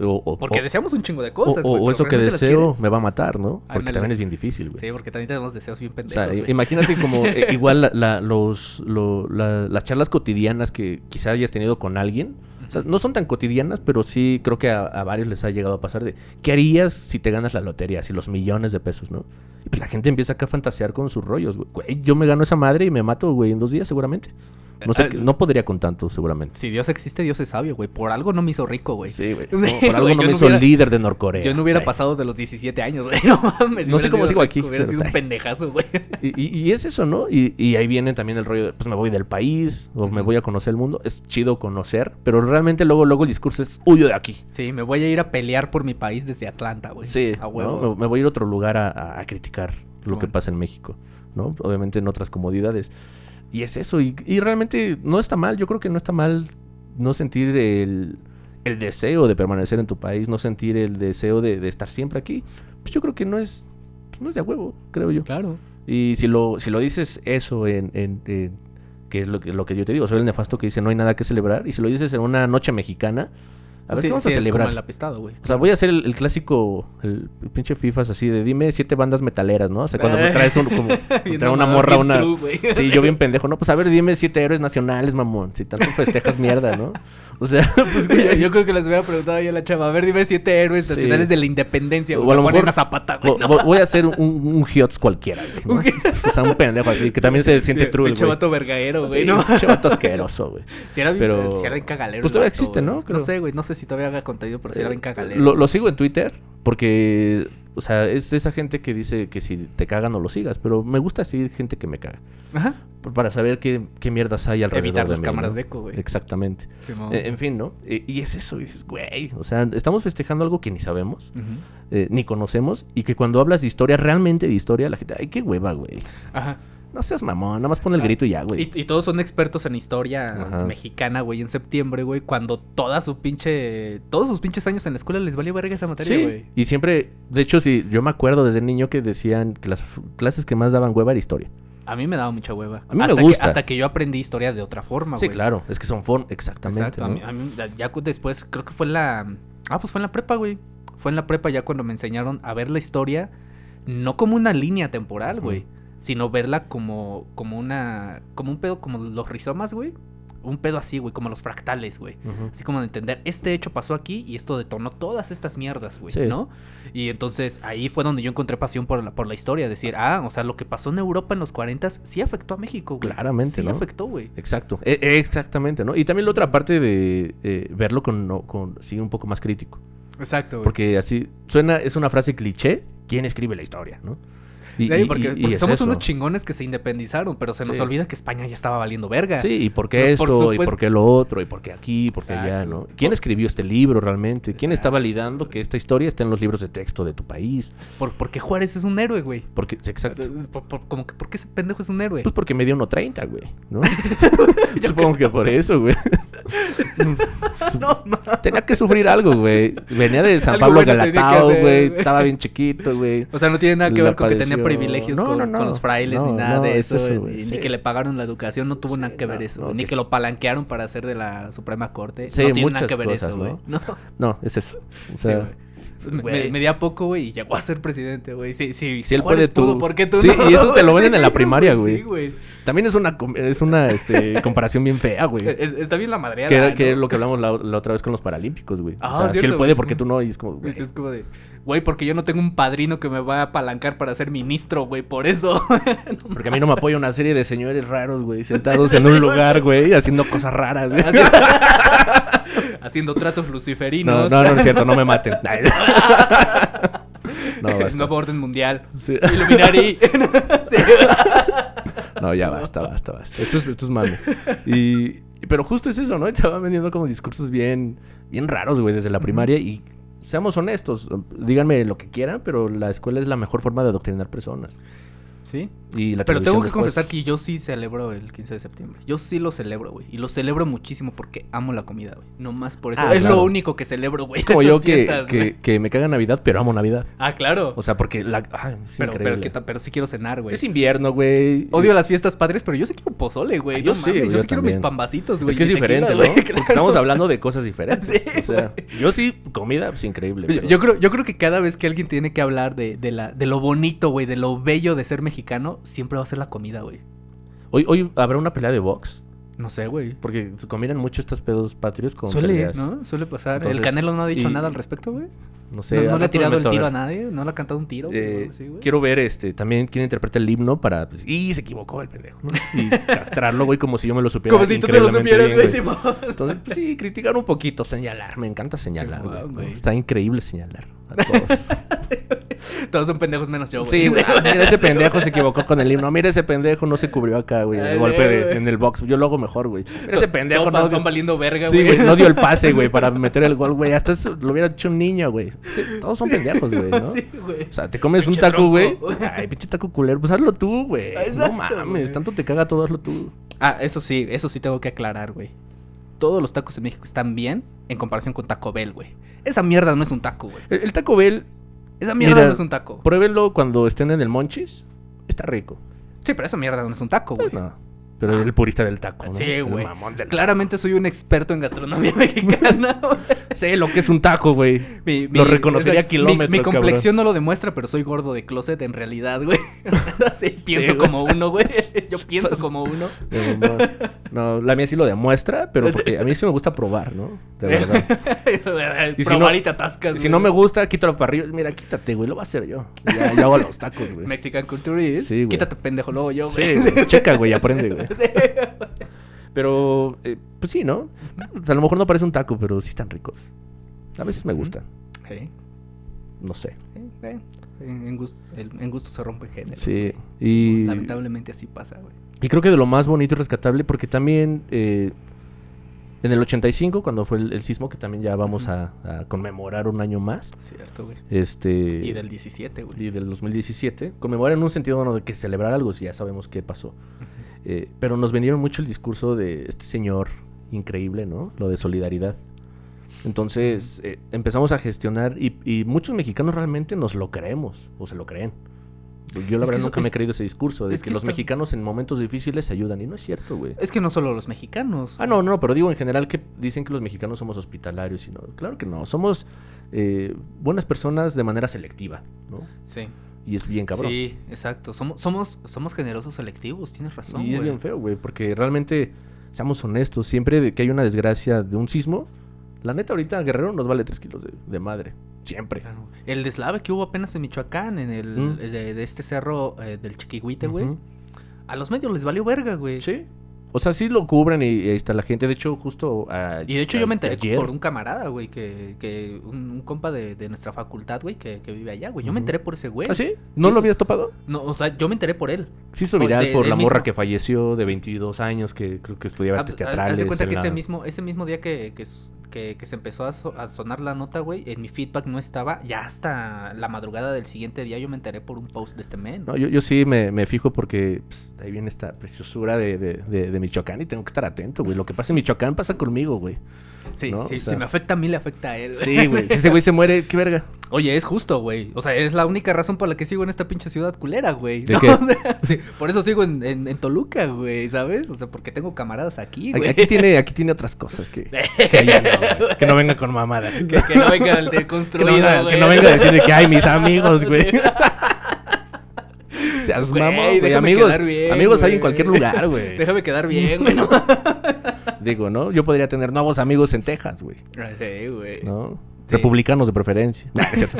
O, o- Porque o- deseamos un chingo de cosas, o- pero eso que ¿realmente las deseo me va a matar, ¿no? Porque también es bien difícil, güey. Sí, porque también tenemos deseos bien O pendejos, sea, imagínate como eh, igual la- la- los, lo- la- las charlas cotidianas que quizá hayas tenido con alguien. O sea, no son tan cotidianas, pero sí creo que a, a varios les ha llegado a pasar de ¿qué harías si te ganas la lotería? Si los millones de pesos, ¿no? Y pues la gente empieza acá a fantasear con sus rollos. Güey, yo me gano esa madre y me mato, güey, en dos días seguramente. No sé, Ah, no podría con tanto, seguramente. Si Dios existe, Dios es sabio, güey. Por algo no me hizo rico, güey. Sí, güey. No, por algo no me no hizo hubiera- líder de Norcorea. Yo no hubiera pasado de los 17 años, güey. No mames. No sé cómo sigo aquí, Hubiera pero- sido un pendejazo, güey. Y, y- y es eso, ¿no? Y, y ahí viene también el rollo de, pues me voy del país, o me voy a conocer el mundo. Es chido conocer, pero realmente luego, luego el discurso es huyo de aquí. Sí, me voy a ir a pelear por mi país desde Atlanta, güey. Sí, A ¿no? huevo. Me, me voy a ir a otro lugar a, criticar lo que pasa en México, ¿no? Obviamente en otras comodidades. Y es eso, y, y realmente no está mal, yo creo que no está mal no sentir el, el deseo de permanecer en tu país, no sentir el deseo de, de estar siempre aquí. Pues yo creo que no es, pues no es de huevo, creo yo. Claro. Y si lo, si lo dices eso en, en- en- que es lo que, lo que yo te digo, soy el nefasto que dice no hay nada que celebrar, y si lo dices en una noche mexicana, a ver sí, qué vamos sí, a es como el apestado, güey. O sea, voy a hacer el, el clásico, el, el pinche FIFAs así de dime siete bandas metaleras, ¿no? O sea, cuando Eh. traes un, como, Bien trae una morra, una... true. Sí, yo bien pendejo, ¿no? Pues a ver, dime siete héroes nacionales, mamón. Si tanto festejas mierda, ¿no? O sea, pues Yo, yo creo que les hubiera preguntado yo a la chava. A ver, dime siete héroes Sí. nacionales de la independencia, O a lo ponen a Zapata, güey. voy a hacer un, un Hiots cualquiera, güey. ¿no? Un O sea, un pendejo así, que también se siente Sí, true, güey. vato vergaero, güey, Sí, ¿no? pinche vato asqueroso, güey. Si era bien, Pero- si era bien cagalero. Pues todavía vato, existe. ¿no? Creo. No sé, güey. No sé si todavía haga contenido, pero si era bien cagalero. Lo, lo sigo en Twitter porque, o sea, es de esa gente que dice que si te cagan no lo sigas, pero me gusta seguir gente que me caga. Ajá. Para saber qué, qué mierdas hay alrededor Evitar de las mí, cámaras ¿no? de eco, güey. Exactamente. Simón. Eh, en fin, ¿no? Eh, y es eso, dices, güey, o sea, estamos festejando algo que ni sabemos, eh, ni conocemos, y que cuando hablas de historia, realmente de historia, la gente, ay, qué hueva, güey. Ajá. No seas mamón, nada más pon el grito y ya, güey. Y, y todos son expertos en historia Ajá. mexicana, güey, en septiembre, güey, cuando toda su pinche. Todos sus pinches años en la escuela les valió verga esa materia, Sí, güey. y siempre, de hecho, sí, yo me acuerdo desde niño que decían que las clases que más daban hueva era historia. A mí me daba mucha hueva. A mí me hasta gusta. Que, hasta que yo aprendí historia de otra forma, sí, güey. claro, es que son form, exactamente. Exacto. A mí, a mí, ya- después, creo que fue en la. Ah, pues fue en la prepa, güey. Fue en la prepa ya cuando me enseñaron a ver la historia, no como una línea temporal, güey. Sino verla como, como una. Como un pedo, como los rizomas, güey. Un pedo así, güey, como los fractales, güey. Así como de entender, este hecho pasó aquí y esto detonó todas estas mierdas, güey, Sí. ¿no? Y entonces ahí fue donde yo encontré pasión por la, por la historia. Decir, ah, o sea, lo que pasó en Europa en los 40 sí afectó a México, güey. Claramente, Sí ¿no? afectó, güey. Exacto, e- exactamente, ¿no? Y también la otra parte de eh, verlo con, no- con, sí, un poco más crítico. Exacto, güey. Porque así, suena, es una frase cliché, ¿quién escribe la historia, no? Y, porque, y- y porque es somos eso. unos chingones que se independizaron, pero se nos Sí. olvida que España ya estaba valiendo verga. Sí, y por qué esto, por y por qué lo otro, y por qué aquí, y por qué allá. ¿no? ¿Quién escribió este libro realmente? ¿Quién está validando que esta historia está en los libros de texto de tu país? Por, porque Juárez es un héroe, güey. Porque, exacto. Por- por- como que, ¿Por qué ese pendejo es un héroe? Pues porque me dio 1.30, güey, ¿no? Supongo que por eso, güey. no. Tenía que sufrir algo, güey. Venía de San Algo Pablo bueno Galatao, güey. Estaba bien chiquito, güey. O sea, no tiene nada que La ver con que tenía privilegios No, con, no, con no. los frailes ni nada de es eso, eso, güey, ni, sí. que le pagaron la educación, no tuvo Sí, nada que ver eso, ni que- que lo palanquearon para ser de la Suprema Corte, Sí, no tiene nada que ver cosas, eso, güey. ¿no? No. Es eso. O sea. Me, me- a poco, güey, y llegó a ser presidente, güey. Sí, sí, Si él Juárez puede, tú. pudo, ¿por qué tú Sí, no? y eso te lo venden en la primaria, güey. Sí, güey. también es una, es una este, comparación bien fea, güey. Es- está bien la madreada, Que era que es lo que hablamos la, la otra vez con los paralímpicos, güey. Ah, o sea, si él puede, güey. porque tú no? Y es como, güey. Es como de, güey, porque yo no tengo un padrino que me va a apalancar para ser ministro, güey, por eso. No Porque a mí no me apoya una serie de señores raros, güey, sentados en un lugar, güey, haciendo cosas raras, güey. Haciendo tratos No, luciferinos. no, no es cierto, no me maten. No, basta. Nuevo orden mundial. Sí. Illuminati. Sí. No, ya basta, basta, basta. Esto es, esto es mame. Y, y- pero justo es eso, ¿no? Y te van vendiendo como discursos bien, bien raros, güey, desde la primaria. Y seamos honestos, díganme lo que quieran, pero la escuela es la mejor forma de adoctrinar personas. Sí. Y la Pero tengo que después- confesar que yo sí celebro el 15 de septiembre. Yo sí lo celebro, güey. Y lo celebro muchísimo porque amo la comida, güey. No más por eso. Ah, es claro. lo único que celebro, güey. Es como yo que, fiestas, que, que me caga Navidad, pero amo Navidad. Ah, claro. O sea, porque la... es pero, pero, que pero sí quiero cenar, güey. Es invierno, güey. Odio las fiestas padres, pero yo sí quiero pozole, güey. Ah, yo no sí, mames, yo yo sí quiero mis pambacitos, güey. Es que es tequila, diferente, ¿no? Porque estamos hablando de cosas diferentes. Sí, o sea, yo sí, comida, pues increíble. Yo- pero- Yo creo, yo creo que cada vez que alguien tiene que hablar de, de, la, de lo bonito, güey, de lo bello de ser mexicano, siempre va a ser la comida, güey. Hoy, hoy habrá una pelea de box. No sé, güey. Porque se combinan mucho estos pedos patrios con Suele, peleas. ¿no? Suele pasar. Entonces, el Canelo no ha dicho y- nada al respecto, güey. No sé. no, le ha tirado el tiro a nadie. No le ha cantado un tiro. Eh, quiero ver, este, también quién interpreta el himno para, pues, y se equivocó el pendejo, ¿no? Y castrarlo, güey, como si yo me lo supiera Como si tú te lo supieras, güey. Entonces, pues, sí, criticar un poquito, señalar, me encanta señalar, güey. Está increíble señalar a todos. Todos son pendejos menos yo, güey. Sí, güey. ah, mira, ese pendejo se equivocó con el himno. Mira, ese pendejo no se cubrió acá, güey. El golpe de- güey. en el box. Yo lo hago mejor, güey. Mira, ese pendejo no. panzón valiendo verga, Sí, güey. güey, no dio el pase, güey, para meter el gol, güey. Hasta eso lo hubiera hecho un niño, güey. Sí, todos son pendejos, güey, ¿no? Sí, güey. O sea, te comes un taco, güey. Ay, pinche taco culero. Pues hazlo tú, güey. No mames, güey. tanto te caga todo, hazlo tú. Ah, eso sí, eso sí tengo que aclarar, güey. Todos los tacos en México están bien en comparación con Taco Bell, güey. Esa mierda no es un taco, güey. El, el Taco Bell, Esa mierda Mira, no es un taco. pruébenlo cuando estén en el Monchis. Está rico. Sí, pero esa mierda no es un taco, güey. Pues no. Pero Ah. el purista del taco, ¿no? Sí, güey. Claramente soy un experto en gastronomía mexicana. Sé lo que es un taco, güey. Lo reconocería o sea, a kilómetros, Mi, mi cabrón. complexión no lo demuestra, pero soy gordo de closet en realidad, güey. sí, pienso como uno, güey. Yo pienso Pues- como uno. Eh, No, no, la mía sí lo demuestra, pero porque a mí sí me gusta probar, ¿no? De verdad. Y si Probar no- y te atascas, Y si no me gusta, quítalo para arriba. Mira, quítate, güey, lo voy a hacer yo. Ya, ya hago los tacos, güey. Mexican Culture is. Sí, güey. Quítate pendejo luego yo, Sí, güey. güey, checa, güey, aprende, güey. Pero, eh, pues sí, ¿no? O sea, a lo mejor no parece un taco, pero sí están ricos. A veces me gustan, Sí, no sé. En, gusto, el- en gusto se rompe género. Sí, y, Lamentablemente así pasa, güey. y creo que de lo más bonito y rescatable, porque también eh, en el 85, cuando fue el, el sismo, que también ya vamos a conmemorar un año más, Cierto, güey. este... Y del 17, güey. y del 2017, conmemorar en un sentido bueno, de que celebrar algo, si ya sabemos qué pasó. Eh, pero nos vendieron mucho el discurso de este señor increíble, ¿no? Lo de solidaridad. Entonces eh, empezamos a gestionar y, y muchos mexicanos realmente nos lo creemos o se lo creen. Yo la Es verdad nunca me he creído ese discurso de es que, que los está- mexicanos en momentos difíciles se ayudan y no es cierto, güey. Es que no solo los mexicanos. Ah, no, no, pero digo en general que dicen que los mexicanos somos hospitalarios y no. Claro que no, somos eh, buenas personas de manera selectiva, ¿no? Sí. Y es bien cabrón. Sí, exacto. Somos, somos, somos generosos selectivos, tienes razón, Y es güey. bien feo, güey, porque realmente, seamos honestos, siempre que hay una desgracia de un sismo, la neta ahorita Guerrero nos vale 3 kilos de, de madre. Siempre. Claro. El deslave que hubo apenas en Michoacán, en el, Mm. el de, de este cerro eh, del Chiquihuite, güey. A los medios les valió verga, güey. Sí. O sea, sí lo cubren y, y ahí está la gente. De hecho, justo. a- Y de hecho yo me enteré ayer- por un camarada, güey, que, que un, un compa de, de nuestra facultad, güey, que, que vive allá, güey. Yo me enteré por ese güey. ¿Ah, sí? ¿No Sí. lo habías topado? No, o sea, yo me enteré por él. Se hizo viral de- por la morra mismo. que falleció de 22 años, que creo que estudiaba Ah, artes pues, haz- teatrales. Haz de cuenta en que ese mismo, ese mismo día que, que, que- que se empezó a, so- a sonar la nota, güey, en mi feedback no estaba. Ya hasta la madrugada del siguiente día yo me enteré por un post de este men. No, yo, yo sí me, me fijo porque pues, ahí viene esta preciosura de, de, Michoacán y tengo que estar atento, güey. Lo que pasa en Michoacán pasa conmigo, güey. sí, ¿no? sí, O si me afecta a mí, le afecta a él. Sí, güey. Si ese güey se muere, qué verga. Oye, es justo, güey. O sea, es la única razón por la que sigo en esta pinche ciudad culera, güey. ¿De ¿no? qué? O sea, sí, por eso sigo en, en- en Toluca, güey, ¿sabes? O sea, porque tengo camaradas aquí, güey. aquí tiene, aquí tiene otras cosas que, que allá no, güey. Que no venga con mamadas. Que, que no venga el Que no, deconstruido, venga, güey. que no venga a decir de que, ay, mis amigos, güey. Seas Güey, mamón, güey. déjame Amigos, bien, amigos hay en cualquier lugar, güey. Déjame quedar bien, güey, ¿no? Digo, ¿no? Yo podría tener nuevos amigos en Texas, güey. Sí, güey. ¿No? Sí. Republicanos de preferencia. Nah, es cierto.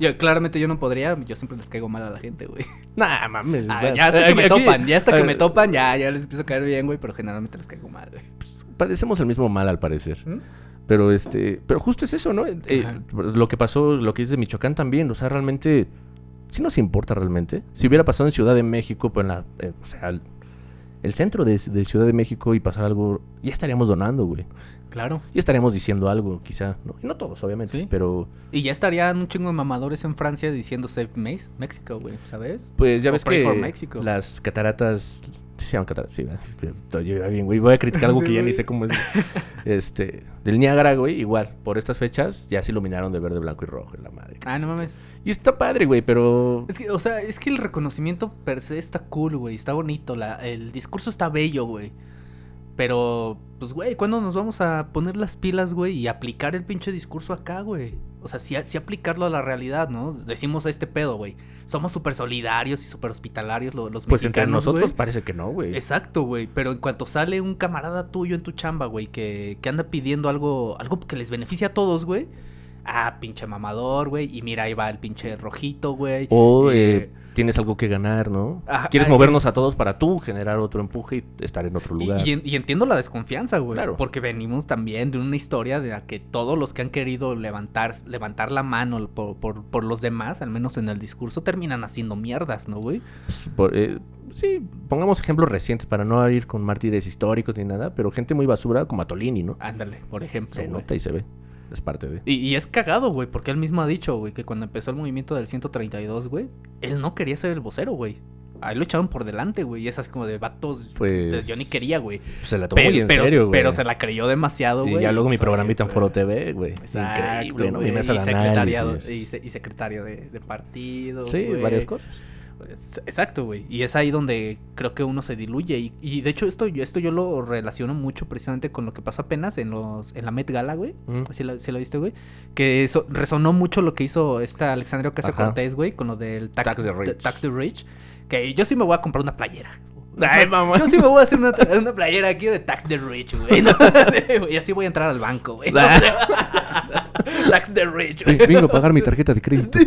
Yo, claramente yo no podría, yo siempre les caigo mal a la gente, güey. nah, mames. Ah, ya hasta que Aquí- me aquí- topan, ya hasta que eh, me topan, ya, ya les empiezo a caer bien, güey, pero generalmente les caigo mal, güey. Padecemos el mismo mal, al parecer. ¿Mm? Pero este, pero justo es eso, ¿no? Eh, lo que pasó, lo que es de Michoacán también, o sea, realmente, sí nos importa realmente. Si hubiera pasado en Ciudad de México, pues en la, eh, o sea, el, el centro de, de Ciudad de México y pasar algo, ya estaríamos donando, güey. Claro. Ya estaríamos diciendo algo, quizá. No, y no todos, obviamente, Sí. pero Y ya estarían un chingo de mamadores en Francia diciendo Save Mex- México, güey, ¿sabes? pues ya O ves que Mexico. las cataratas... Sí, se llaman cataratas, sí. Estoy yo bien, güey. Voy a criticar algo Sí, que ya ni sé cómo es. Este, del Niágara, güey, igual, por estas fechas ya se iluminaron de verde, blanco y rojo, en la madre. Ah, no mames. Y está padre, güey, pero... Es que, o sea, es que el reconocimiento per se está cool, güey. Está bonito. La, el discurso está bello, güey. Pero, pues, güey, ¿cuándo nos vamos a poner las pilas, güey? Y aplicar el pinche discurso acá, güey. O sea, sí, sí aplicarlo a la realidad, ¿no? Decimos a este pedo, güey. Somos súper solidarios y súper hospitalarios lo- los Pues entre nosotros parece que no, güey. Exacto, güey. Pero en cuanto sale un camarada tuyo en tu chamba, güey, que, que anda pidiendo algo, algo que les beneficie a todos, güey. Ah, pinche mamador, güey. Y mira, ahí va el pinche rojito, güey. O Eh, eh, tienes algo que ganar, ¿no? Ajá, Quieres ah, movernos es- a todos para tú generar otro empuje y estar en otro lugar. y en- y entiendo la desconfianza, güey. Claro. Porque venimos también de una historia de la que todos los que han querido levantar, levantar la mano por, por, por los demás, al menos en el discurso, terminan haciendo mierdas, ¿no, güey? Pues, por- eh, sí, pongamos ejemplos recientes para no ir con mártires históricos ni nada, pero gente muy basura como Atolini, ¿no? Ándale, por ejemplo. Se güey. nota y se ve. Es parte de. Y, y es cagado, güey, porque él mismo ha dicho, güey, que cuando empezó el movimiento del 132, güey, él no quería ser el vocero, güey. Ahí lo echaron por delante, güey, y es así como de vatos. Pues- Yo ni quería, güey. Se la tomó Pero, muy en pero- serio, güey. pero se la creyó demasiado, Y güey. ya luego mi Pues, programita en Foro. TV, güey. Increíble, ¿no? güey, Mi mesa de y secretario, análisis. y, se- y secretario de, de partido. Sí, varias cosas. Exacto, güey. Y es ahí donde creo que uno se diluye. Y, y de hecho, esto, yo- esto yo lo relaciono mucho precisamente con lo que pasó apenas en los en la Met Gala, güey. Mm. ¿Sí la, sí la viste, güey? Que eso, resonó mucho lo que hizo esta Alexandria Ocasio. Cortés, güey, con lo del tax, Tax the rich. tax the rich. Que yo sí me voy a comprar una playera. Ay, mamá. Yo sí me voy a hacer una, una playera aquí de Tax the Rich, güey. ¿no? y así voy a entrar al banco, güey. tax the Rich, güey. Ven- Vengo a pagar mi tarjeta de crédito.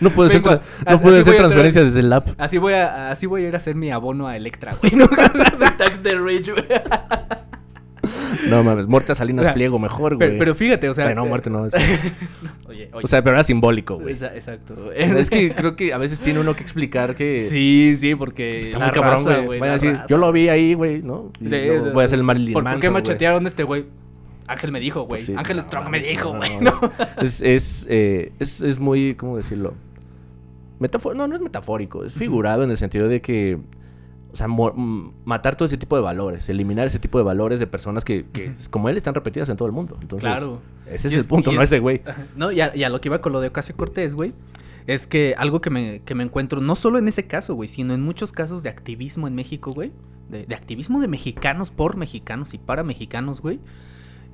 No puede ser, Vengo a- tra- no hacer voy a entrar- transferencia desde el app. Así voy a, así voy a ir a hacer mi abono a Electra, güey. ¿no? De Tax the Rich, güey. No mames, muerte a Salinas O sea, Pliego mejor, güey. Pero, pero fíjate, o sea. Ay, no, muerte no. es- Oye, oye. O sea, pero era simbólico, güey. Exacto. Es que creo que a veces tiene uno que explicar que Sí, sí, porque. está la muy cabrón, güey. La a decir, raza. yo lo vi ahí, güey, ¿no? Y Sí, voy a hacer el Marilyn ¿Por, por qué machetearon a este güey? Ángel me dijo, güey. Pues sí, Ángel no, Strong me dijo, güey. no, No, Es, es, eh, es, es muy, ¿cómo decirlo? Metafo- no, no es metafórico, es figurado en el sentido de que, o sea, mm, matar todo ese tipo de valores, eliminar ese tipo de valores de personas que, que como él, están repetidas en todo el mundo. Entonces, Claro. ese es el punto, no ese güey. No, y a, y a lo que iba con lo de Ocasio Cortés, güey. Es que algo que me, que me encuentro, no solo en ese caso, güey, sino en muchos casos de activismo en México, güey. De, de activismo de mexicanos por mexicanos y para mexicanos, güey.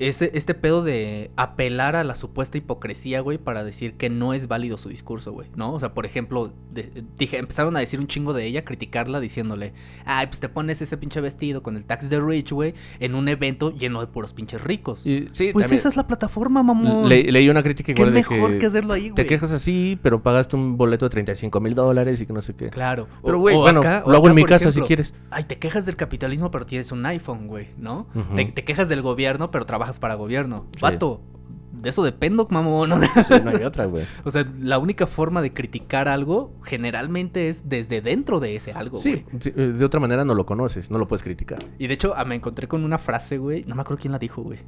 Ese, este pedo de apelar a la supuesta hipocresía, güey, para decir que no es válido su discurso, güey, ¿no? O sea, por ejemplo, de- dije, empezaron a decir un chingo de ella, criticarla, diciéndole, ay, pues te pones ese pinche vestido con el tax de rich, güey, en un evento lleno de puros pinches ricos. Y, sí, Pues también esa es la plataforma, mamón. le- leí una crítica Qué igual de mejor que, que, hacerlo ahí, güey. te quejas así, pero pagaste un boleto de 35 mil dólares y que no sé qué. Claro. Pero, güey, bueno, acá- lo hago en mi casa si quieres. Ay, te quejas del capitalismo, pero tienes un iPhone, güey, ¿no? Te quejas del gobierno, pero trabajas para gobierno. Sí. Vato, de eso dependo, mamón. Sí, no hay otra, güey. o sea, la única forma de criticar algo generalmente es desde dentro de ese algo, Sí, güey. eh, de otra manera no lo conoces, no lo puedes criticar. Y de hecho, ah, me encontré con una frase, güey. No me acuerdo quién la dijo, güey.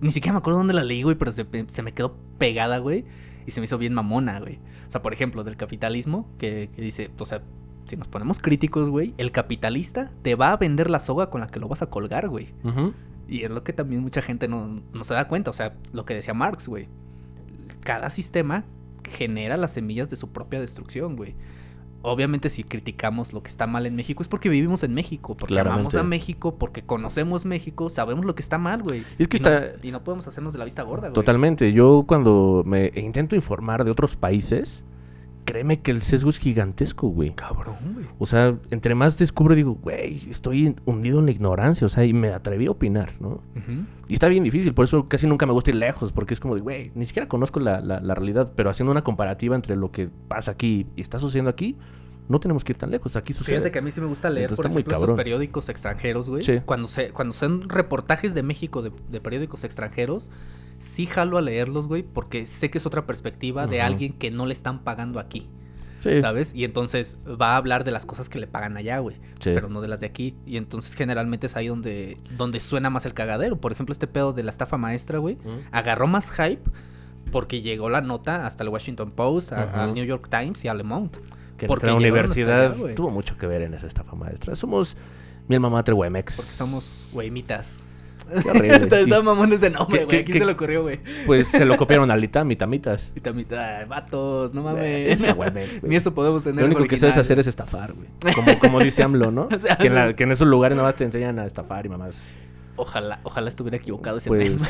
Ni siquiera me acuerdo dónde la leí, güey, pero se, se me quedó pegada, güey. Y se me hizo bien mamona, güey. O sea, por ejemplo, del capitalismo, que, que dice, o sea, si nos ponemos críticos, güey, el capitalista te va a vender la soga con la que lo vas a colgar, güey. Y es lo que también mucha gente no, no se da cuenta. O sea, lo que decía Marx, güey. Cada sistema genera las semillas de su propia destrucción, güey. Obviamente si criticamos lo que está mal en México es porque vivimos en México, porque amamos Claramente. a México, porque conocemos México, sabemos lo que está mal, güey. Y es que no- está- y no podemos hacernos de la vista gorda, güey. Totalmente. Yo cuando me intento informar de otros países, créeme que el sesgo es gigantesco, güey. Cabrón, güey. O sea, entre más descubro, digo, güey, estoy hundido en la ignorancia, o sea, y me atreví a opinar, ¿no? Y está bien difícil, por eso casi nunca me gusta ir lejos, porque es como de, güey, ni siquiera conozco la, la- la realidad, pero haciendo una comparativa entre lo que pasa aquí y está sucediendo aquí, no tenemos que ir tan lejos, aquí sucede. Fíjate que a mí sí me gusta leer, Entonces por ejemplo, esos periódicos extranjeros, güey. Sí. Cuando, se, cuando son reportajes de México de, de periódicos extranjeros, sí jalo a leerlos, güey, porque sé que es otra perspectiva de alguien que no le están pagando aquí. Sí. ¿sabes? Y entonces va a hablar de las cosas que le pagan allá, güey, Sí. pero no de las de aquí. Y entonces generalmente es ahí donde, donde suena más el cagadero. Por ejemplo, este pedo de la estafa maestra, güey, agarró más hype porque llegó la nota hasta el Washington Post, al New York Times y a Le Monde. Que porque hasta universidad allá, tuvo mucho que ver en esa estafa maestra. Somos mi alma mater Wemex. Porque somos güeymitas. Qué horrible. Está, mamón ese nombre, ¿Qué- güey. qué- ¿Quién qué- se le ocurrió, güey? Pues se lo copiaron a. Y también, ay, vatos, no mames. la Wemex. Ni eso podemos tener. Lo único que sabes hacer es estafar, güey. Como, como dice AMLO, ¿no? Que, en la- que en esos lugares nada más te enseñan a estafar y mamás. Ojalá, ojalá estuviera equivocado ese Pues.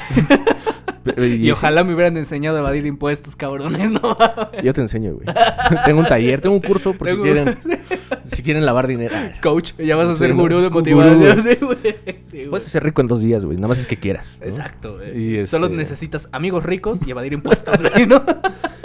Y, sí, ojalá me hubieran enseñado a evadir impuestos, cabrones, no. Yo te enseño, güey. tengo un taller, tengo un curso por si quieren. Si quieren lavar dinero. Coach, ya vas a Sí, ser gurú de motivación. güey. Sí, güey. Sí, güey. Puedes ser rico en dos días, güey. Nada más es que quieras. ¿no? Exacto, güey. Solo este- necesitas amigos ricos y evadir impuestos, güey, ¿no?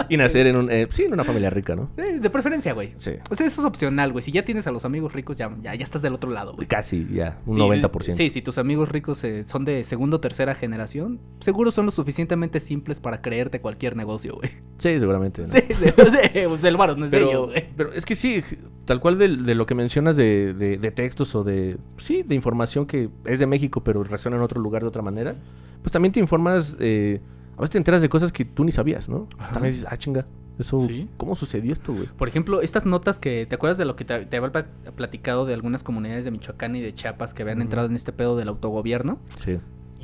Y nacer en un. eh, sí, en una familia rica, ¿no? Eh, De preferencia, güey. Sí. O sea, eso es opcional, güey. Si ya tienes a los amigos ricos, ya, ya, ya estás del otro lado, güey. Casi, ya. Un Y- 90%. Sí, si tus amigos ricos eh, son de segunda o tercera generación, seguro son lo suficientemente simples para creerte cualquier negocio, güey. Sí, seguramente. ¿no? Sí, sí, sí, pues el varo no es de ellos, Pero, güey. pero es que sí, tal cual de, de lo que mencionas de, de- de textos o de, sí, de información que es de México pero resuena en otro lugar de otra manera, pues también te informas, eh, a veces te enteras de cosas que tú ni sabías, ¿no? Ajá. También dices, ah, chinga, eso, Sí. ¿cómo sucedió esto, güey? Por ejemplo, estas notas que, ¿te acuerdas de lo que te, te había pla- platicado de algunas comunidades de Michoacán y de Chiapas que habían entrado en este pedo del autogobierno? Sí.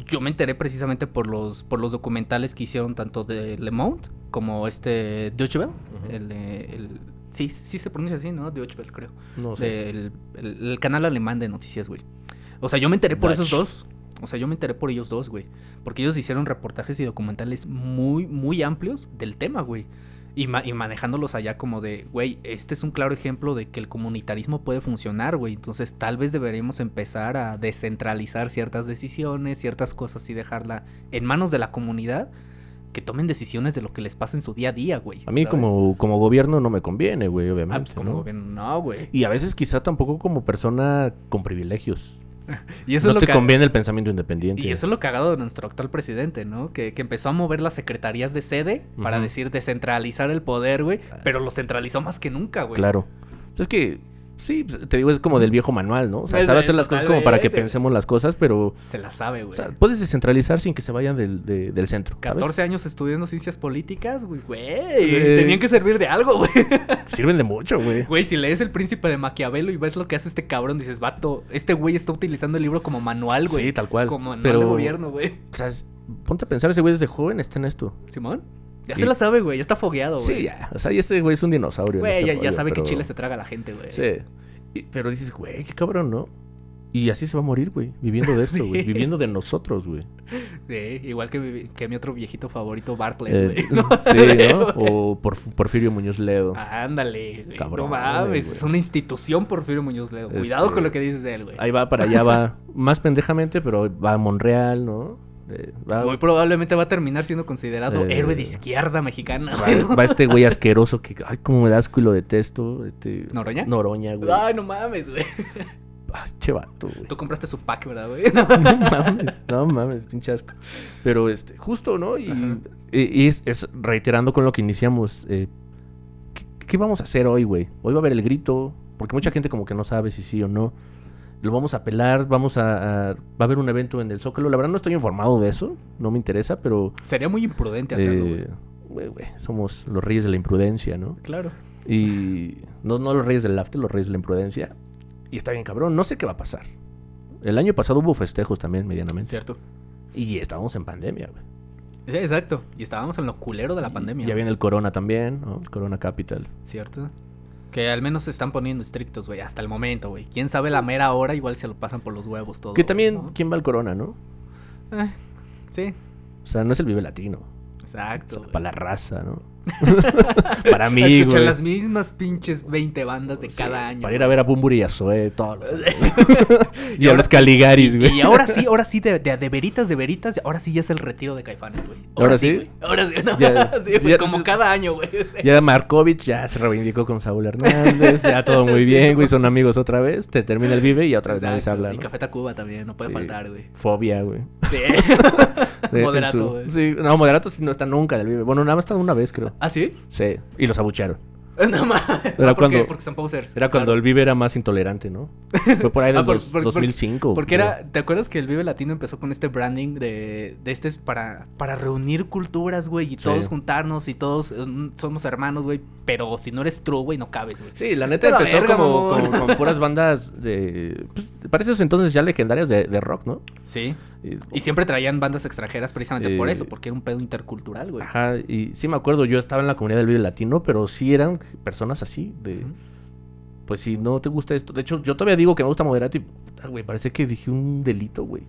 Yo me enteré precisamente por los, por los documentales que hicieron tanto de Le Monde como este Deutsche Welle. El, el- sí, sí se pronuncia así, ¿no? Deutsche Welle, creo. No sé. el, el canal alemán de noticias, güey. O sea, yo me enteré por esos dos. O sea, yo me enteré por ellos dos, güey. Porque ellos hicieron reportajes y documentales muy, muy amplios del tema, güey. Y, ma- y manejándolos allá como de, güey, este es un claro ejemplo de que el comunitarismo puede funcionar, güey. Entonces tal vez deberíamos empezar a descentralizar ciertas decisiones, ciertas cosas y dejarla en manos de la comunidad que tomen decisiones de lo que les pasa en su día a día, güey. A mí ¿sabes? como, como gobierno no me conviene, güey, Ah, obviamente. pues como ¿no? gobierno, no, güey. Y a veces quizá tampoco como persona con privilegios. Y eso no es lo te que conviene el pensamiento independiente. Y eso es lo cagado de nuestro actual presidente, ¿no? Que, que empezó a mover las secretarías de sede para decir descentralizar el poder, güey. Pero lo centralizó más que nunca, güey. Claro. Es que, sí, pues, te digo, es como del viejo manual, ¿no? O sea, Es sabe hacer las cosas como para que pensemos las cosas, pero... Se la sabe, O güey. sea, puedes descentralizar sin que se vayan del, de- del centro. ¿sabes? 14 años estudiando ciencias políticas, güey. Güey. Eh. Tenían que servir de algo, güey. Sirven de mucho, güey. Güey, si lees El Príncipe de Maquiavelo y ves lo que hace este cabrón, dices, vato, este güey está utilizando el libro como manual, güey. Sí, tal cual. Como manual Pero- de gobierno, güey. O sea, es- ponte a pensar, ese güey desde joven está en esto. Simón. Ya Y- se la sabe, güey. Ya está fogueado, güey. Sí, ya. O sea, y este güey es un dinosaurio. Güey, este ya, ya sabe pero- que Chile se traga a la gente, güey. Sí. Y- pero dices, güey, qué cabrón, ¿no? Y así se va a morir, güey. Viviendo de esto, güey. Sí. Viviendo de nosotros, güey. Sí, igual que, mi- que mi otro viejito favorito, Bartlett, Eh, güey. ¿no? sí, ¿no? O Porf- Porfirio Muñoz Ledo. Ándale, güey. Cabrón, no mames, es una institución Porfirio Muñoz Ledo. Cuidado Este, con lo que dices de él, güey. Ahí va, para allá va. Más pendejamente, pero va a Monreal, ¿no? Eh, va, Muy probablemente va a terminar siendo considerado Eh, héroe de izquierda mexicana. va- güey, ¿no? va este güey asqueroso que, ay, cómo me da asco y lo detesto. Este, ¿Noroña? Noroña, güey. Ay, no mames, güey. Ah, che vato, güey. Tú compraste su pack, ¿verdad, güey? no mames, no mames, pinche asco. Pero este, justo, ¿no? Y, Ajá. y- y es, es reiterando con lo que iniciamos. eh, ¿qué, qué vamos a hacer hoy, güey? Hoy va a haber el grito, porque mucha gente como que no sabe si sí o no. Lo vamos a apelar, vamos a, a- Va a haber un evento en el Zócalo. La verdad no estoy informado de eso, no me interesa, pero... Sería muy imprudente hacerlo, güey. eh, güey, güey, somos los reyes de la imprudencia, ¿no? Claro. Y no, no los reyes del after, los reyes de la imprudencia. Y está bien, cabrón. No sé qué va a pasar. El año pasado hubo festejos también, medianamente. Cierto. Y estábamos en pandemia, güey. Sí, exacto. Y estábamos en lo culero de la pandemia. Ya viene el Corona también, ¿no? El Corona Capital. Cierto. Que al menos se están poniendo estrictos, güey, hasta el momento, güey. Quién sabe la mera hora, igual se lo pasan por los huevos todo. que también, ¿no? ¿quién va al Corona, no? Eh, sí, O sea, no es el Vive Latino. exacto. O sea, güey. para la raza, ¿no? para mí, escuchar güey. las mismas pinches 20 bandas de Sí, cada año. Para ir a ver a Bumburi y a Zoé todos los años. y, Y a los Caligaris, güey. Y ahora sí, ahora sí, de, de, de veritas, de veritas, ahora sí ya es el retiro de Caifanes, güey. ¿Ahora sí? güey. Ahora sí, no, Ya- sí, güey, ya- como cada año, güey. Ya Markovich ya se reivindicó con Saúl Hernández, ya todo muy bien, güey, son amigos otra vez, te termina el Vive y otra vez nadie se habla, Y ¿no? Café Tacuba también, no puede Sí. faltar, güey. Fobia, güey. Sí. Moderato, güey. Sí, no, Moderato sí no está nunca del Vive. Bueno, nada más está una vez, creo. ¿Ah, sí? Sí, y los abuchearon. No mames. Era ¿Por qué? cuando- Porque son posers. Era cuando Claro. el Vive era más intolerante, ¿no? Fue por ahí del Ah, por- dos- por- por- 2005. Porque creo. era, ¿te acuerdas que el Vive Latino empezó con este branding de, de este es para, para reunir culturas, güey, y Sí. todos juntarnos y todos eh, somos hermanos, güey, pero si no eres true, güey, no cabes, güey. Sí, la neta Pero empezó verga, como mamón. con, con puras bandas de... Pues, parece esos entonces ya legendarias de, de rock, ¿no? Sí. Y- siempre traían bandas extranjeras precisamente por Eh, eso, porque era un pedo intercultural, güey. Ajá, y sí me acuerdo, yo estaba en la comunidad del Vive Latino, pero sí eran personas así, de... Pues si no te gusta esto... De hecho, yo todavía digo que me gusta Moderato y... puta, güey, parece que dije un delito, güey.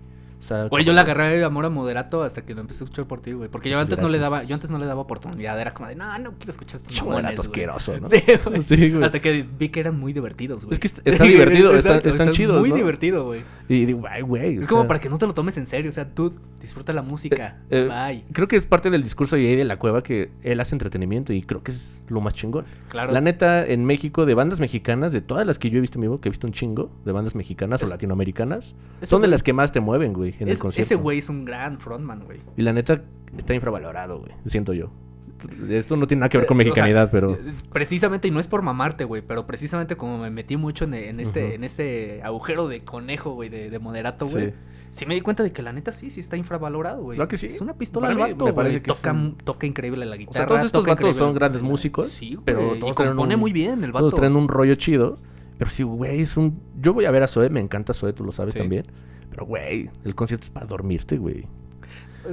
Sea, Güey, yo le como- agarré amor a Moderato hasta que lo empecé a escuchar por ti, güey. Porque yo antes no le daba, yo antes no le daba oportunidad. Era como de, no, no quiero escuchar estos mamones, Moderato güey". asqueroso, ¿no? Sí, güey. Sí, güey. Hasta que vi que eran muy divertidos, güey. Es que est- está divertido, están- están chidos, Muy ¿no? divertido, güey. Y digo, ay, güey. Es o como sea, para que no te lo tomes en serio. O sea, tú disfruta la música. eh, Bye. Creo que es parte del discurso de ahí de la cueva que él hace entretenimiento y creo que es lo más chingón. Claro. La neta, en México, de bandas mexicanas, de todas las que yo he visto en vivo, que he visto un chingo, de bandas mexicanas Es- o latinoamericanas, son de las que más te mueven, güey, en el es- concierto. ese güey es un gran frontman, güey. Y la neta, está infravalorado, güey, siento yo. Esto no tiene nada que ver con Eh, o sea, mexicanidad, pero... eh, Precisamente, y no es por mamarte, güey, pero precisamente como me metí mucho en, en este, en este agujero de conejo, güey, de, de moderato, güey. Sí. Sí. me di cuenta de que la neta sí, sí está infravalorado, güey. ¿Verdad que sí? Es una pistola al vato, me parece que toca, sí. toca increíble la O guitarra. sea, todos estos vatos increíble son grandes músicos, Sí, güey. pero y todos compone un- muy bien el vato. Todos traen un rollo chido. Pero sí, güey, es un... Yo voy a ver a Zoe, me encanta Zoe, tú lo sabes Sí. también. Pero, güey, el concierto es para dormirte, güey.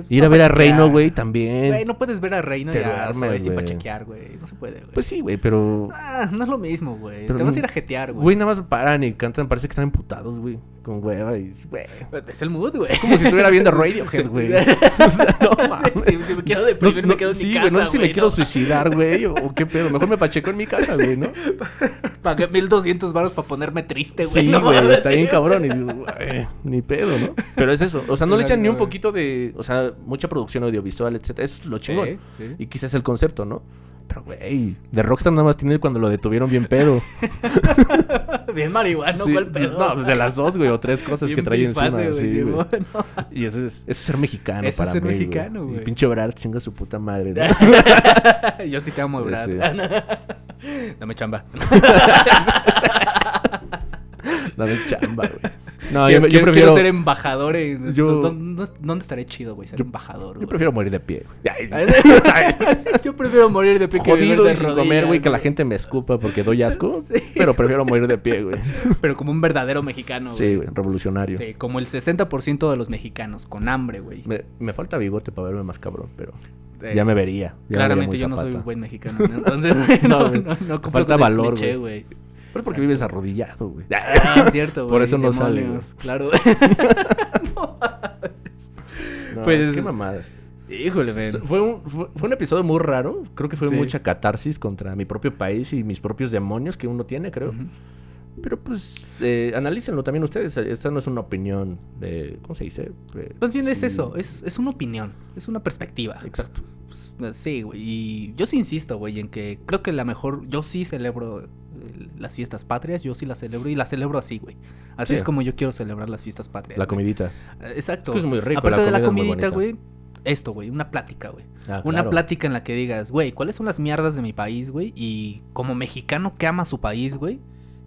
Ir a ver a. Reino, güey, también. Güey, no puedes ver a Reino Te y a duermes, Zoe sin güey. güey. No se puede, güey. Pues sí, güey, pero... Ah, no es lo mismo, güey. Te vas a ir a jetear, güey. Güey, nada más paran y cantan, parece que están emputados, güey. Con hueva y... Güey. Es el mood, güey. Como si estuviera viendo Radiohead, güey. O sea, no Sí, mames. sí, si me quiero deprimir, no- me quedo en sí, mi güey, no sé si me quiero suicidar, güey, o, o qué pedo. Mejor me pacheco en mi casa, güey, ¿no? Pagué 1200 baros para ponerme triste, güey. Sí, no güey, está sí, bien cabrón. Y digo, güey, ni pedo, ¿no? Pero es eso. O sea, no le echan ni un poquito de. O sea, mucha producción audiovisual, etcétera. Eso es lo Sí, chingón. sí. Y quizás el concepto, ¿no? Pero, güey, de Rockstar nada más tiene cuando lo detuvieron bien pedo. Bien marihuano, Sí, ¿cuál pedo? No, de las dos, güey, o tres cosas que trae encima. güey, sí, güey. No. Y eso es, eso es ser mexicano Eso es para ser mí, güey. mexicano, Y güey. pinche Brad chinga su puta madre. ¿no? Yo sí te amo, Brad. Sí. Dame chamba. Dame chamba, güey. No, yo, yo quiero- prefiero... quiero ser embajadoor en... Yo- ¿Dó- ¿Dónde, dónde estaré chido, güey? Ser embajador, Yo güey. prefiero morir de pie, güey. Sí. Sí, Yo prefiero morir de pie que Jodido de y sin rodillas, comer, güey, que la gente me escupa porque doy asco. Pero prefiero morir de pie, güey. Pero como un verdadero mexicano, güey. Sí, güey, revolucionario. Sí, como el 60% de los mexicanos, con hambre, güey. Me, me falta bigote para verme más cabrón, pero Eh, ya me vería. ya me vería Claramente yo no soy zapata. buen mexicano, ¿no? entonces no, No, no, no, no Falta valor, güey. Pero porque vives arrodillado, güey. Ah, cierto, güey. Por eso no sale, demonios, Claro. No, Pues- qué mamadas. Híjole, ven. Fue un, fue, fue un episodio muy raro. Creo que fue Sí. mucha catarsis contra mi propio país y mis propios demonios que uno tiene, creo. Pero pues, eh, analícenlo también ustedes. Esta no es una opinión de. ¿Cómo se dice? Eh, Más bien es eso, es, es una opinión, es una perspectiva. Exacto. Pues, Sí, güey. Y yo sí insisto, güey, en que creo que la mejor. Yo sí celebro eh, las fiestas patrias, yo sí las celebro y las celebro así, güey. Así Sí. es como yo quiero celebrar las fiestas patrias. La comidita. Eh, Exacto. Es que es muy rico, Aparte la de la comidita, güey. Esto, güey, una plática, güey. Ah, Una claro. plática en la que digas, güey, ¿cuáles son las mierdas de mi país, güey? Y como mexicano que ama su país, güey,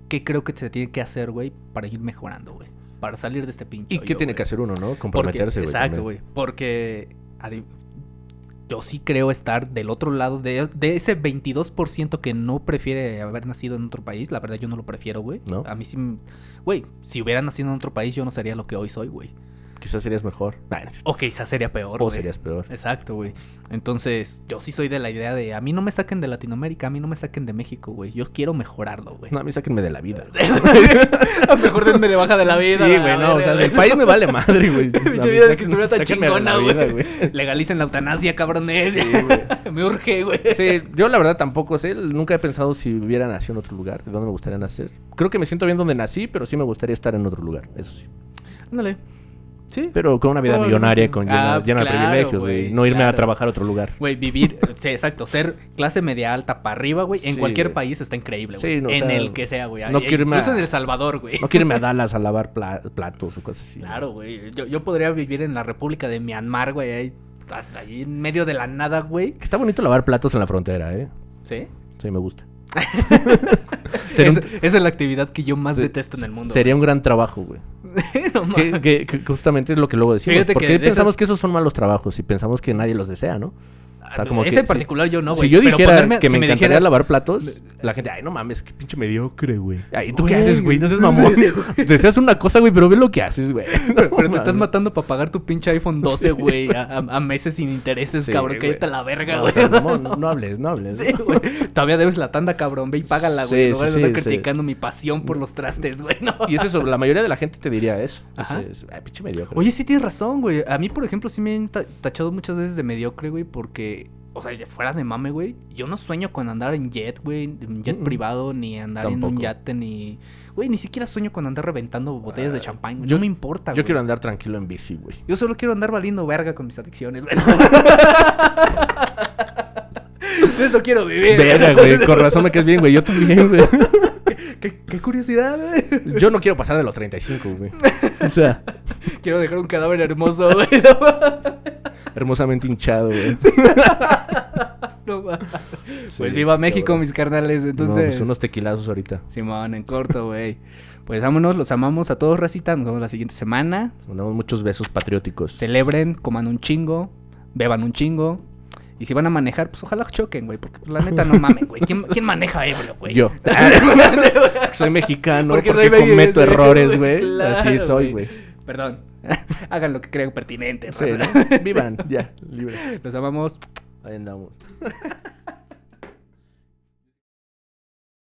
¿qué creo que se tiene que hacer, güey, para ir mejorando, güey? Para salir de este pinche. ¿Y qué tiene que hacer uno, no? Porque- Comprometerse, güey. Exacto, güey. Porque yo sí creo estar del otro lado de, de ese 22% que no prefiere haber nacido en otro país. La verdad, yo no lo prefiero, güey. ¿No? A mí sí. Güey, si hubiera nacido en otro país, yo no sería lo que hoy soy, güey. Quizás serías mejor. Nah, no. O quizás sería peor, o güey. serías peor. Exacto, güey. Entonces, yo sí soy de la idea de a mí no me saquen de Latinoamérica, a mí no me saquen de México, güey. Yo quiero mejorarlo, güey. No, a mí sáquenme de la vida. Mejor denme de baja de la vida. Sí, güey, no, o sea, del país me vale madre, güey. Pinche A vida de que estuviera tan chingona, vida, güey. Legalicen la eutanasia, cabrones. Sí, güey. me urge, güey. Sí, yo la verdad tampoco sé, nunca he pensado si hubiera nacido en otro lugar, de dónde me gustaría nacer. Creo que me siento bien donde nací, pero sí me gustaría estar en otro lugar, eso sí. Ándale. Sí. Pero con una vida millonaria, con llena, Ah, de privilegios, güey. No irme a trabajar a otro lugar. Güey, vivir, sí, exacto, ser clase media alta para arriba, güey, en Sí, cualquier país está increíble, Sí, güey. no, o en sea, el que sea, güey. no E- irme Incluso a- en El Salvador, güey. No quiero irme a Dallas a lavar pla- platos o cosas así. Claro, güey. Yo, yo podría vivir en la República de Myanmar, güey, hasta ahí en medio de la nada, güey. Que está bonito lavar platos en la frontera, ¿eh? ¿Sí? Sí, me gusta. Es- esa es la actividad que yo más Se- detesto en el mundo. Sería un gran trabajo, güey. No Que, mames. que- que justamente es lo que luego decimos. Fíjate ¿Por que qué pensamos esas- que esos son malos trabajos y pensamos que nadie los desea, no? O sea, como Ese que en si- particular yo no, si güey. yo pero dijera ponerme- que si me encantaría dijeras- lavar platos, la gente, ay, no mames, qué pinche mediocre, güey. Ay, ¿tú qué haces, güey? No seas mamón. Deseas una cosa, güey, pero ve lo que haces, güey. Pero, te estás matando para pagar tu pinche iPhone 12, güey, a, meses sin intereses, Sí, cabrón. Cállate a la verga, No, güey. o sea, no, no hables, no hables. Sí, ¿no? güey. Todavía debes la tanda, cabrón. Ve y págala, güey. Sí, sí, sí. criticando mi pasión por los trastes, güey. ¿no? Y es eso, la mayoría de la gente te diría eso. Ajá. Es, ay, pinche mediocre. Oye, sí tienes razón, güey. A mí, por ejemplo, sí me han ta- tachado muchas veces de mediocre, güey, porque, o sea, fuera de mame, güey, yo no sueño con andar en jet, güey, en jet Mm, mm. privado, ni andar en un yate, ni... Güey, ni siquiera sueño con andar reventando botellas de Ah, champán, güey. yo- No me importa, Yo güey. quiero andar tranquilo en bici, güey. Yo solo quiero andar valiendo verga con mis adicciones, güey. De Eso quiero vivir. Verga, güey, con razón me caes bien, güey. Yo también, güey. ¿Qué, qué curiosidad, güey. Yo no quiero pasar de los 35, güey. O sea, Quiero dejar un cadáver hermoso, güey. No mames. hermosamente hinchado, güey. No mames. Sí, Pues viva México, cabrón. mis carnales. No, Entonces, pues unos tequilazos ahorita. Simón, en corto, güey. Pues vámonos, los amamos a todos, racita. Nos vemos la siguiente semana. Les mandamos muchos besos patrióticos. Celebren, coman un chingo, beban un chingo. Y si van a manejar, pues ojalá choquen, güey. Porque pues, la neta no mamen, güey. ¿Quién, quién maneja ebrio, güey? Yo. soy mexicano Porque porque, soy cometo errores, güey. claro, Así soy, güey. Perdón. Hagan lo que crean pertinente. Sí, raza. ¿no? Vivan, ya, libre. Los amamos. Ahí andamos.